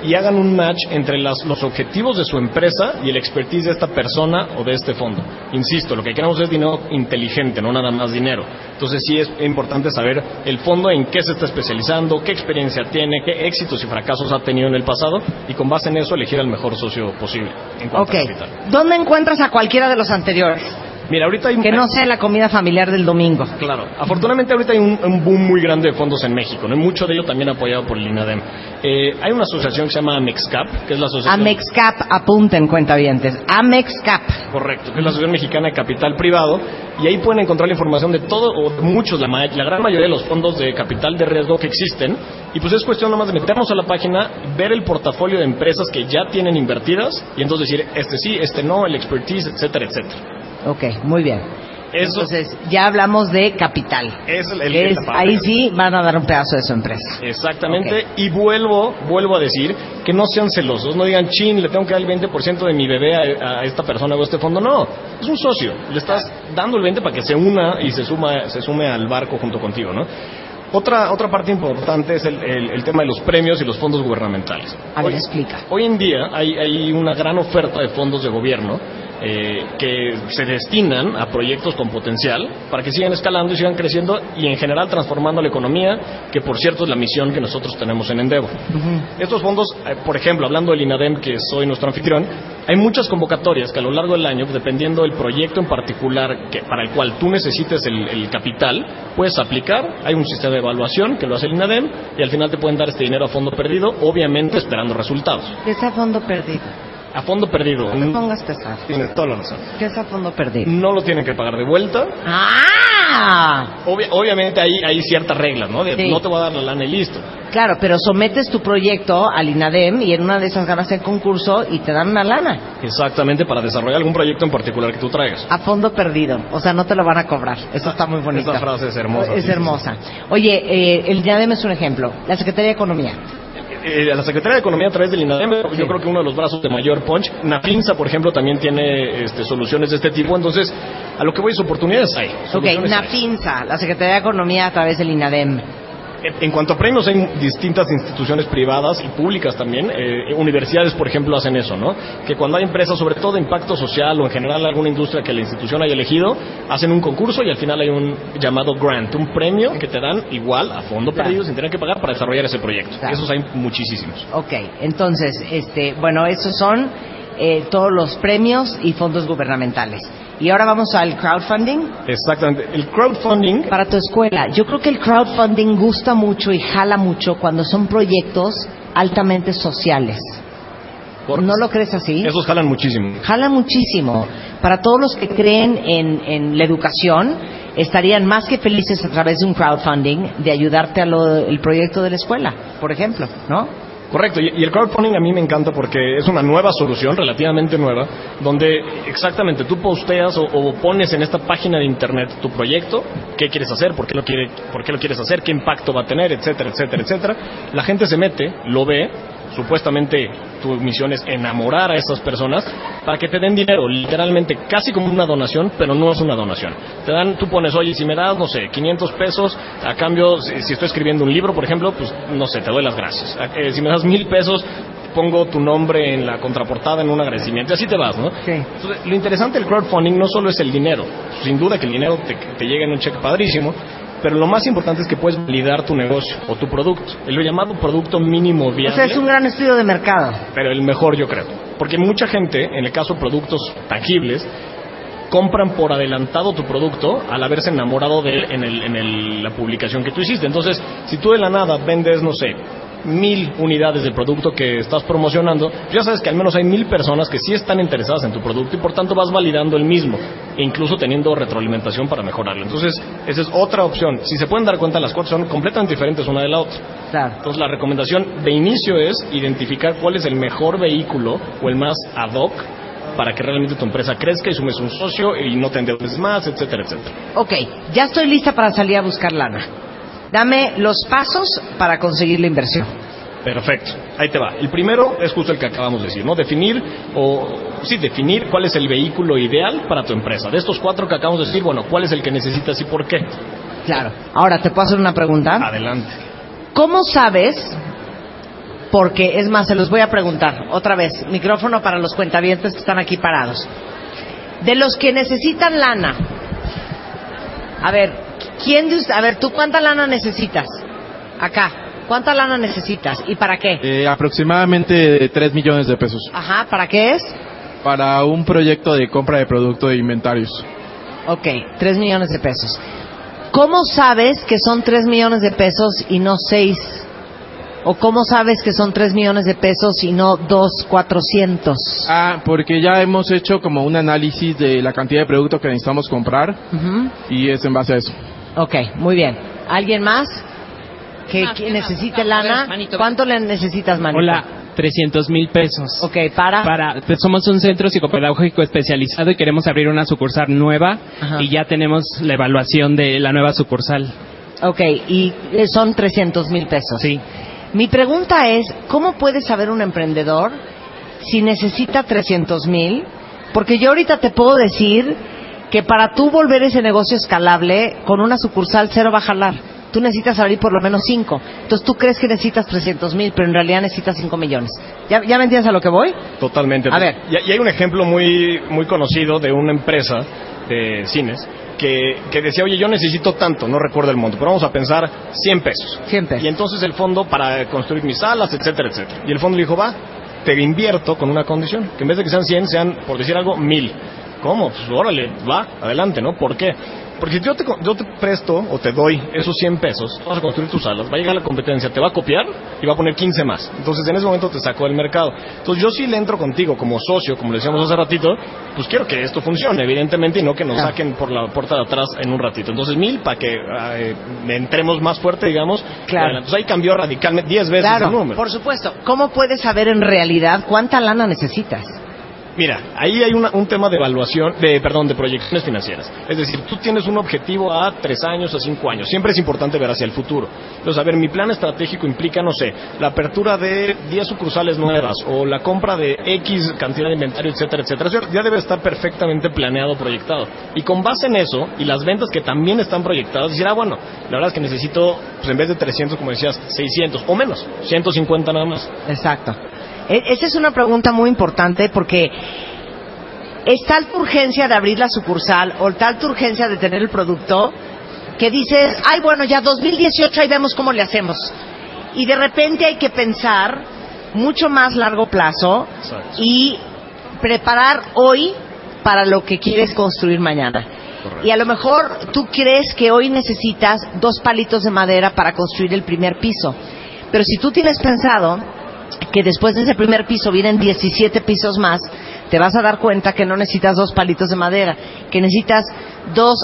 y hagan un match entre las- los objetivos de su empresa y el expertise de esta persona o de este fondo. Insisto, lo que queremos es dinero inteligente, no nada más dinero. Entonces sí es importante saber el fondo en qué se está especializando, qué experiencia tiene, qué éxitos y fracasos ha tenido en el pasado y con base en eso elegir al mejor socio posible en cuanto Ok. a capital. ¿Dónde encuentras a cualquiera de los anteriores? Mira, ahorita hay. Que no sea la comida familiar del domingo. Claro. Afortunadamente ahorita hay un, un boom muy grande de fondos en México, ¿no? Y mucho de ello también apoyado por el INADEM. Eh, hay una asociación que se llama AMEXCAP, que es la asociación... Amexcap, apunten cuentavientes. Amexcap. Correcto, que es la Asociación Mexicana de Capital Privado, y ahí pueden encontrar la información de todo, o de muchos, la, la gran mayoría de los fondos de capital de riesgo que existen, y pues es cuestión nomás de meternos a la página, ver el portafolio de empresas que ya tienen invertidas, y entonces decir, este sí, este no, el expertise, etcétera, etcétera. Ok, muy bien. Eso- Entonces, ya hablamos de capital. Es el- el- Es- ahí sí van a dar un pedazo de su empresa. Exactamente, y vuelvo, vuelvo a decir que no sean celosos, no digan, chin, le tengo que dar el 20% de mi bebé a, a esta persona o a este fondo. No, es un socio, le estás dando el 20 para que se una y se, suma, se sume al barco junto contigo, ¿no? Otra, otra parte importante es el, el- el tema de los premios y los fondos gubernamentales. A ver, Hoy- explica. Hoy en día hay, hay una gran oferta de fondos de gobierno eh, que se destinan a proyectos con potencial para que sigan escalando y sigan creciendo y en general transformando la economía, que por cierto es la misión que nosotros tenemos en Endeavor. Estos fondos, eh, por ejemplo, hablando del INADEM, que soy nuestro anfitrión, hay muchas convocatorias que a lo largo del año, dependiendo del proyecto en particular que, para el cual tú necesites el, el capital, puedes aplicar. Hay un sistema de evaluación que lo hace el INADEM y al final te pueden dar este dinero a fondo perdido, obviamente esperando resultados. ¿Qué es a fondo perdido? A fondo perdido. No te pongas pesado. Tienes toda la razón. ¿Qué es a fondo perdido? No lo tienen que pagar de vuelta. ¡Ah! Obvi- obviamente hay, hay ciertas reglas, ¿no? De Sí. no te voy a dar la lana y listo. Claro, pero sometes tu proyecto al INADEM y en una de esas ganas el concurso y te dan una lana Exactamente, para desarrollar algún proyecto en particular que tú traigas. a fondo perdido. O sea, no te lo van a cobrar. Eso está muy bonito. Esa frase es hermosa. Es sí, sí, hermosa. Oye, eh, el INADEM es un ejemplo. La Secretaría de Economía. Eh, a la Secretaría de Economía a través del INADEM, yo creo que uno de los brazos de mayor punch. Nafinsa, por ejemplo, también tiene este, soluciones de este tipo. Entonces, a lo que voy es oportunidades hay. Ok, hay. La Secretaría de Economía a través del INADEM. En- cuanto a premios, hay distintas instituciones privadas y públicas también. Eh, universidades, por ejemplo, hacen eso, ¿no? Que cuando hay empresas, sobre todo de impacto social o en general alguna industria que la institución haya elegido, hacen un concurso y al final hay un llamado grant, un premio que te dan igual a fondo Claro. perdido sin tener que pagar para desarrollar ese proyecto. Claro. Esos hay muchísimos. Ok, entonces, este, bueno, esos son eh, todos los premios y fondos gubernamentales. Y ahora vamos al crowdfunding. Exactamente. El crowdfunding. Para tu escuela, yo creo que el crowdfunding gusta mucho y jala mucho cuando son proyectos altamente sociales. ¿No lo crees así? Esos jalan muchísimo. Jala muchísimo. Para todos los que creen en, en la educación, estarían más que felices a través de un crowdfunding de ayudarte al proyecto de la escuela, por ejemplo, ¿no? Correcto, y, el crowdfunding a mí me encanta porque es una nueva solución, relativamente nueva, donde exactamente tú posteas o, o pones en esta página de internet tu proyecto, qué quieres hacer, por qué, lo quiere, por qué lo quieres hacer, qué impacto va a tener, etcétera, etcétera, etcétera. La gente se mete, lo ve, supuestamente tu misión es enamorar a esas personas para que te den dinero, literalmente casi como una donación, pero no es una donación. Te dan, tú pones, oye, si me das, no sé, 500 pesos, a cambio, si, si estoy escribiendo un libro, por ejemplo, pues no sé, te doy las gracias. Eh, si me das mil pesos, pongo tu nombre en la contraportada en un agradecimiento, y así te vas, ¿no? Entonces, lo interesante del crowdfunding no solo es el dinero, sin duda que el dinero te, te llega en un cheque padrísimo, pero lo más importante es que puedes validar tu negocio o tu producto, el llamado producto mínimo O viable sea, es un gran estudio de mercado. pero el mejor yo creo. Porque mucha gente, en el caso de productos tangibles, compran por adelantado tu producto al haberse enamorado de él en, el- en el- la publicación que tú hiciste. Entonces, si tú de la nada vendes, no sé, mil unidades del producto que estás promocionando, ya sabes que al menos hay mil personas que sí están interesadas en tu producto y por tanto vas validando el mismo, e incluso teniendo retroalimentación para mejorarlo. Entonces, esa es otra opción. Si se pueden dar cuenta, las cuatro son completamente diferentes una de la otra. Entonces, la recomendación de inicio es identificar cuál es el mejor vehículo o el más ad hoc para que realmente tu empresa crezca y sumes un socio y no te endeudes más, etcétera, etcétera. Ok, ya estoy lista para salir a buscar lana. Dame los pasos para conseguir la inversión. Perfecto, ahí te va. El primero es justo el que acabamos de decir, ¿no? Definir o sí, definir cuál es el vehículo ideal para tu empresa. De estos cuatro que acabamos de decir, bueno, ¿cuál es el que necesitas y por qué? Claro. Ahora, ¿te puedo hacer una pregunta? Adelante. ¿Cómo sabes? Porque, es más, se los voy a preguntar otra vez. Micrófono para los cuentavientes que están aquí parados. De los que necesitan lana. A ver, ¿quién de usted- A ver, ¿tú cuánta lana necesitas? Acá. ¿Cuánta lana necesitas? ¿Y para qué? Eh, aproximadamente 3 millones de pesos Ajá, ¿para qué es? para un proyecto de compra de producto de inventarios. Ok, 3 millones de pesos. ¿Cómo sabes que son 3 millones de pesos y no 6? ¿O cómo sabes que son 3 millones de pesos y no 2, 400? Ah, porque ya hemos hecho como un análisis de la cantidad de producto que necesitamos comprar Ujú. y es en base a eso. Ok, muy bien. ¿Alguien más que, más? que ¿Qué más? necesite lana? ver, manito. ¿Cuánto le necesitas, manito? Hola, 300 mil pesos. Ok, ¿para? Para, pues, somos un centro psicopedagógico especializado y queremos abrir una sucursal nueva Ajá. y ya tenemos la evaluación de la nueva sucursal. Ok, y eh, son 300 mil pesos. Sí. Mi pregunta es, ¿cómo puede saber un emprendedor si necesita 300 mil? Porque yo ahorita te puedo decir que para tú volver ese negocio escalable, con una sucursal cero va a jalar. Tú necesitas abrir por lo menos cinco. Entonces tú crees que necesitas 300 mil, pero en realidad necesitas 5 millones. ¿Ya, ¿Ya me entiendes a lo que voy? Totalmente. A ver. Y, y hay un ejemplo muy, muy conocido de una empresa de cines que, que decía, oye, yo necesito tanto, no recuerdo el monto, pero vamos a pensar 100 pesos. 100 pesos. Y entonces el fondo para construir mis salas, etcétera, etcétera. Y el fondo le dijo, va, te invierto con una condición, que en vez de que sean 100, sean, por decir algo, 1000. ¿Cómo? Pues órale, va, adelante, ¿no? ¿Por qué? Porque si yo te, yo te presto o te doy esos 100 pesos, vas a construir tus salas, va a llegar la competencia, te va a copiar y va a poner 15 más. Entonces en ese momento te sacó del mercado. Entonces yo sí le entro contigo como socio, como le decíamos hace ratito, pues quiero que esto funcione, evidentemente, y no que nos Claro. saquen por la puerta de atrás en un ratito. Entonces mil para que eh, entremos más fuerte, digamos. Claro. Entonces ahí cambió radicalmente 10 veces Claro, el número. por supuesto. ¿Cómo puedes saber en realidad cuánta lana necesitas? Mira, ahí hay una- un tema de evaluación, de perdón, de proyecciones financieras. Es decir, tú tienes un objetivo a tres años, a cinco años. Siempre es importante ver hacia el futuro. Entonces, a ver, mi plan estratégico implica, no sé, la apertura de 10 sucursales nuevas o la compra de X cantidad de inventario, etcétera, etcétera. Ya debe estar perfectamente planeado, proyectado. Y con base en eso y las ventas que también están proyectadas, decir, ah, bueno, la verdad es que necesito, pues en vez de 300, como decías, 600 o menos, 150 nada más. Exacto. E- Esa es una pregunta muy importante porque es tal tu urgencia de abrir la sucursal o tal tu urgencia de tener el producto que dices, ay, bueno, ya 2018 ahí vemos cómo le hacemos. Y de repente hay que pensar mucho más largo plazo y preparar hoy para lo que quieres construir mañana. Y a lo mejor tú crees que hoy necesitas dos palitos de madera para construir el primer piso. Pero si tú tienes pensado que después de ese primer piso vienen 17 pisos más, te vas a dar cuenta que no necesitas dos palitos de madera, que necesitas dos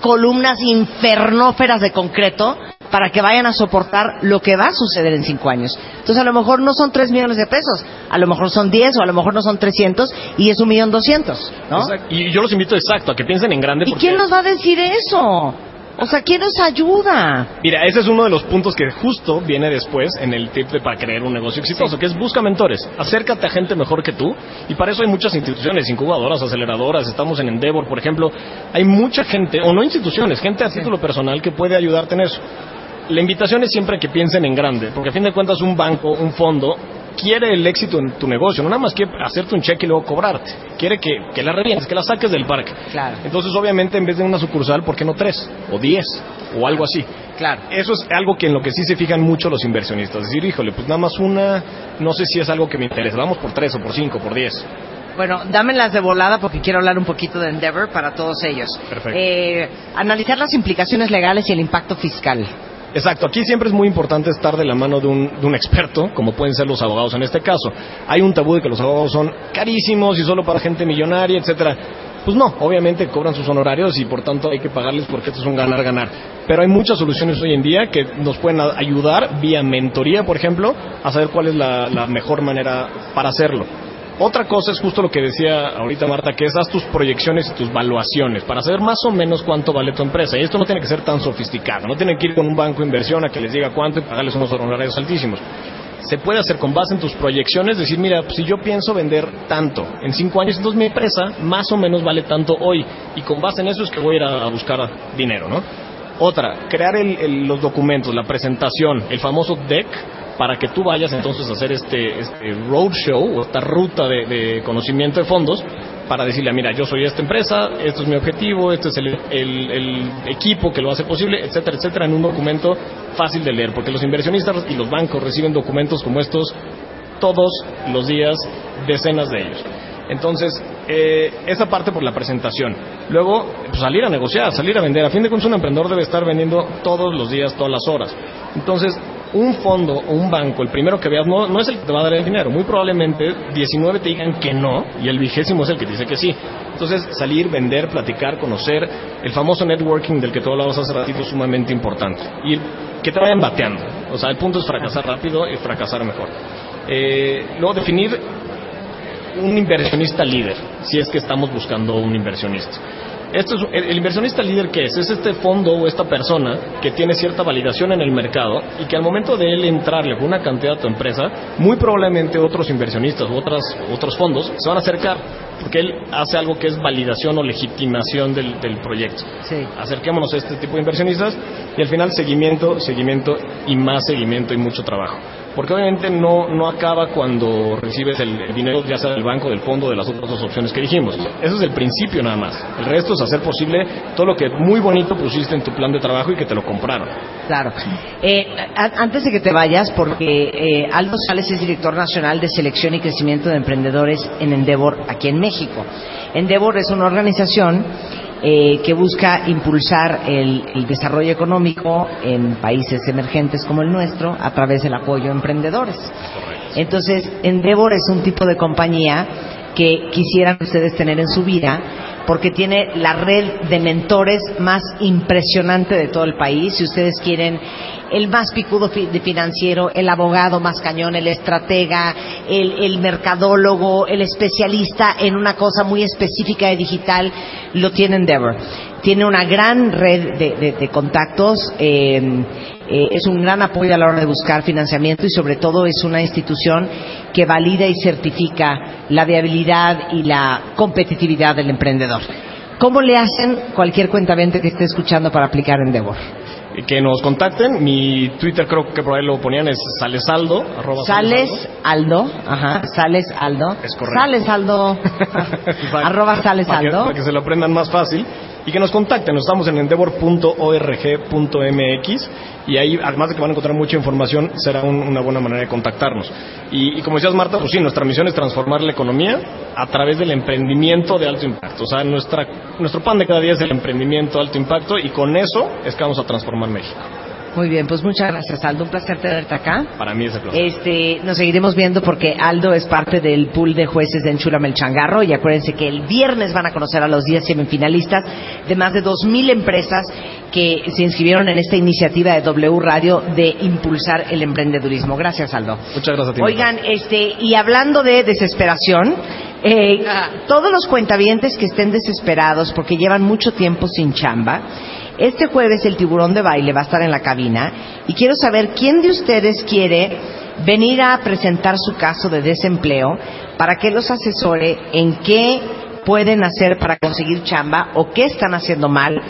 columnas infernóferas de concreto para que vayan a soportar lo que va a suceder en cinco años. Entonces a lo mejor no son 3 millones de pesos, a lo mejor son 10 o a lo mejor no son 300 y es un millón doscientos, ¿no? Exacto. Y yo los invito exacto a que piensen en grande. ¿Y porque- quién nos va a decir eso? O sea, ¿quién nos ayuda? Mira, ese es uno de los puntos que justo viene después en el tip de para crear un negocio exitoso, que es busca mentores, acércate a gente mejor que tú, y para eso hay muchas instituciones, incubadoras, aceleradoras, estamos en Endeavor, por ejemplo, hay mucha gente, o no instituciones, gente a título personal que puede ayudarte en eso. La invitación es siempre que piensen en grande, porque a fin de cuentas un banco, un fondo, quiere el éxito en tu negocio, no nada más quiere hacerte un cheque y luego cobrarte, quiere que, que la revientes, que la saques del parque. Claro. Entonces, obviamente, en vez de una sucursal, ¿por qué no tres? O diez, o algo así. Claro. Eso es algo que en lo que sí se fijan mucho los inversionistas. Decir, híjole, pues nada más una, no sé si es algo que me interesa. Vamos por tres, o por cinco, por diez. Bueno, dámelas de volada porque quiero hablar un poquito de Endeavor para todos ellos. Perfecto. Eh, analizar las implicaciones legales y el impacto fiscal. Exacto, aquí siempre es muy importante estar de la mano de un, de un experto, como pueden ser los abogados en este caso. Hay un tabú de que los abogados son carísimos y solo para gente millonaria, etcétera. Pues no, obviamente cobran sus honorarios y por tanto hay que pagarles porque esto es un ganar-ganar. Pero hay muchas soluciones hoy en día que nos pueden ayudar vía mentoría, por ejemplo, a saber cuál es la, la mejor manera para hacerlo. Otra cosa es justo lo que decía ahorita Marta, que es haz tus proyecciones y tus valuaciones para saber más o menos cuánto vale tu empresa. Y esto no tiene que ser tan sofisticado, no tiene que ir con un banco de inversión a que les diga cuánto y pagarles unos honorarios altísimos. Se puede hacer con base en tus proyecciones, decir, mira, si yo pienso vender tanto en cinco años, entonces mi empresa más o menos vale tanto hoy. Y con base en eso es que voy a ir a buscar dinero, ¿no? Otra, crear el- el- los documentos, la presentación, el famoso deck, para que tú vayas entonces a hacer este, este roadshow o esta ruta de, de conocimiento de fondos para decirle, mira, yo soy esta empresa, esto es mi objetivo, este es el, el- equipo que lo hace posible, etcétera, etcétera, en un documento fácil de leer, porque los inversionistas y los bancos reciben documentos como estos todos los días, decenas de ellos. Entonces, eh, esa parte por la presentación. Luego, pues, salir a negociar, salir a vender. A fin de cuentas, un emprendedor debe estar vendiendo todos los días, todas las horas. Entonces, un fondo o un banco, el primero que veas, no, no es el que te va a dar el dinero. Muy probablemente 19 te digan que no y el vigésimo es el que dice que sí. Entonces, salir, vender, platicar, conocer, el famoso networking del que tú hablabas hace ratito es sumamente importante. Y que te vayan bateando. O sea, el punto es fracasar rápido y fracasar mejor. Eh, luego definir un inversionista líder, si es que estamos buscando un inversionista. Esto es, el, el inversionista líder que es? Es este fondo o esta persona que tiene cierta validación en el mercado y que al momento de él entrarle con una cantidad a tu empresa, muy probablemente otros inversionistas u otras, otros fondos se van a acercar porque él hace algo que es validación o legitimación del, del proyecto. Acerquémonos a este tipo de inversionistas y al final seguimiento, seguimiento y más seguimiento y mucho trabajo. Porque obviamente no, no acaba cuando recibes el dinero ya sea del banco, del fondo, de las otras dos opciones que dijimos. Eso es el principio nada más. El resto es hacer posible todo lo que muy bonito pusiste en tu plan de trabajo y que te lo compraron. Claro. Eh, antes de que te vayas, porque eh, Aldo Sales es director nacional de selección y crecimiento de emprendedores en Endeavor aquí en México. Endeavor es una organización eh, que busca impulsar el, el desarrollo económico en países emergentes como el nuestro a través del apoyo a emprendedores. Entonces, Endeavor es un tipo de compañía que quisieran ustedes tener en su vida porque tiene la red de mentores más impresionante de todo el país. Si ustedes quieren el más picudo financiero, el abogado más cañón, el estratega, el, mercadólogo, el especialista en una cosa muy específica de digital, lo tiene Endeavor. Tiene una gran red de, de- de contactos, eh, eh, es un gran apoyo a la hora de buscar financiamiento y sobre todo es una institución que valida y certifica la viabilidad y la competitividad del emprendedor. ¿Cómo le hacen cualquier cuentamente que esté escuchando para aplicar Endeavor? Y Que nos contacten. Mi Twitter creo que por ahí lo ponían es salesaldo. arroba Sales Aldo, ajá, Sales Aldo. Es correcto. Sales Aldo, [laughs] arroba Sales para que, Aldo. para que se lo aprendan más fácil y que nos contacten. Nos estamos en endeavor.org.mx y ahí, además de que van a encontrar mucha información, será un- una buena manera de contactarnos. Y, como decías, Marta, pues sí, nuestra misión es transformar la economía a través del emprendimiento de alto impacto. O sea, nuestra, nuestro pan de cada día es el emprendimiento de alto impacto y con eso es que vamos a transformar México. Muy bien, pues muchas gracias Aldo, un placer tenerte acá. Para mí es el placer. Este, nos seguiremos viendo porque Aldo es parte del pool de jueces de Enchúlame el Changarro y acuérdense que el viernes van a conocer a los 10 semifinalistas de más de 2.000 empresas que se inscribieron en esta iniciativa de W Radio de impulsar el emprendedurismo. Gracias, Aldo. Muchas gracias a ti. Oigan, este, y hablando de desesperación, eh, todos los cuentavientes que estén desesperados porque llevan mucho tiempo sin chamba, este jueves el tiburón de baile va a estar en la cabina y quiero saber quién de ustedes quiere venir a presentar su caso de desempleo para que los asesore en qué pueden hacer para conseguir chamba o qué están haciendo mal,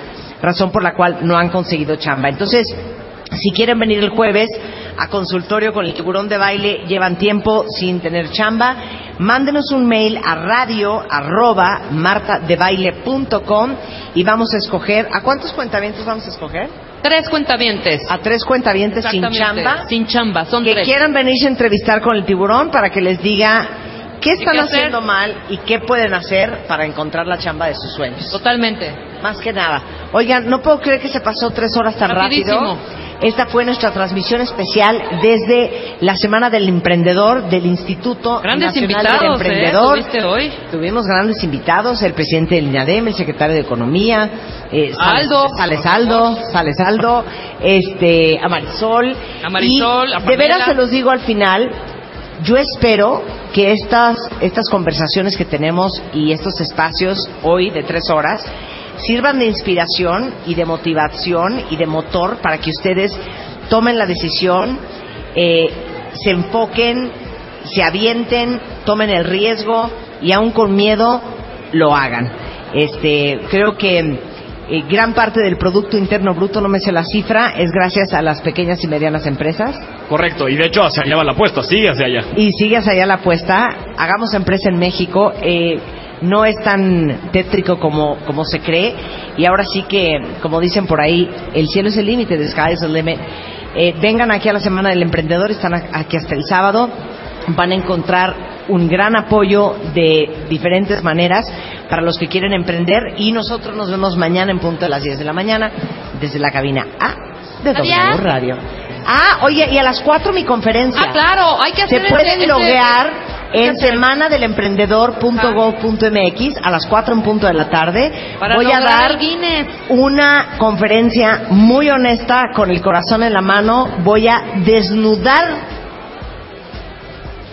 razón por la cual no han conseguido chamba. Entonces, si quieren venir el jueves a consultorio con el tiburón de baile, llevan tiempo sin tener chamba, mándenos un mail a radio arroba martadebaile.com y vamos a escoger, ¿a cuántos cuentavientes vamos a escoger? Tres cuentavientes. A tres cuentavientes sin chamba. Sin chamba, son que tres. quieran venirse a entrevistar con el tiburón para que les diga qué están qué hacer? haciendo mal y qué pueden hacer para encontrar la chamba de sus sueños. Totalmente. Más que nada. Oigan, no puedo creer que se pasó tres horas tan Rapidísimo. rápido. Esta fue nuestra transmisión especial desde la Semana del Emprendedor del Instituto Grandes Nacional invitados, del Emprendedor. ¿eh? ¿Tuviste hoy? Tuvimos grandes invitados, el presidente del INADEM, el secretario de Economía, eh, Sales- Aldo. Sales Aldo, Sales Aldo, este, a Marisol. A Marisol, Y de veras se los digo al final, yo espero que estas, estas conversaciones que tenemos y estos espacios hoy de tres horas sirvan de inspiración y de motivación y de motor para que ustedes tomen la decisión, eh, se enfoquen, se avienten, tomen el riesgo y aún con miedo lo hagan. Este, creo que eh, gran parte del Producto Interno Bruto, no me sé la cifra, es gracias a las pequeñas y medianas empresas. Correcto, y de hecho hacia allá va la apuesta, sigue hacia allá. Y sigue hacia allá la apuesta. Hagamos empresa en México. Eh, no es tan tétrico como, como se cree. Y ahora sí que, como dicen por ahí, el cielo es el límite, the sky is the limit. Eh, vengan aquí a la Semana del Emprendedor, están aquí hasta el sábado. Van a encontrar un gran apoyo de diferentes maneras para los que quieren emprender. Y nosotros nos vemos mañana en punto de las 10 de la mañana desde la cabina A de W. Radio. Ah, oye, y a las 4 mi conferencia. Ah, claro, hay que hacer Se pueden loguear en semanadelemprendedor.gov.mx a las 4 en punto de la tarde. Para Voy a dar una conferencia muy honesta, con el corazón en la mano. Voy a desnudar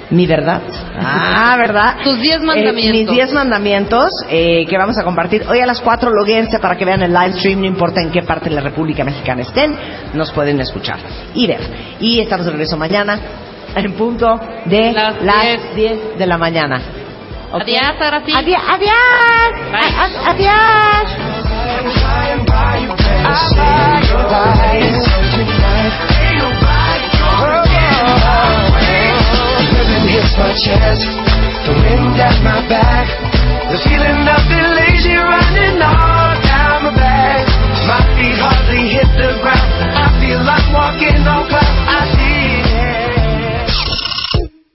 Mi verdad. Ah, ¿verdad? Tus diez Eh, mandamientos. mis 10 mandamientos eh, que vamos a compartir hoy a las 4. Loguense para que vean el live stream, no importa en qué parte de la República Mexicana estén, nos pueden escuchar y ver. Y estamos de regreso mañana en punto de las, 10 de la mañana. ¿Ok? Adiós, Arafi. Adiós. Adiós. Adiós. My chest, the wind at my back, the feeling of elation running all down my back. My feet hardly hit the ground. I feel like walking on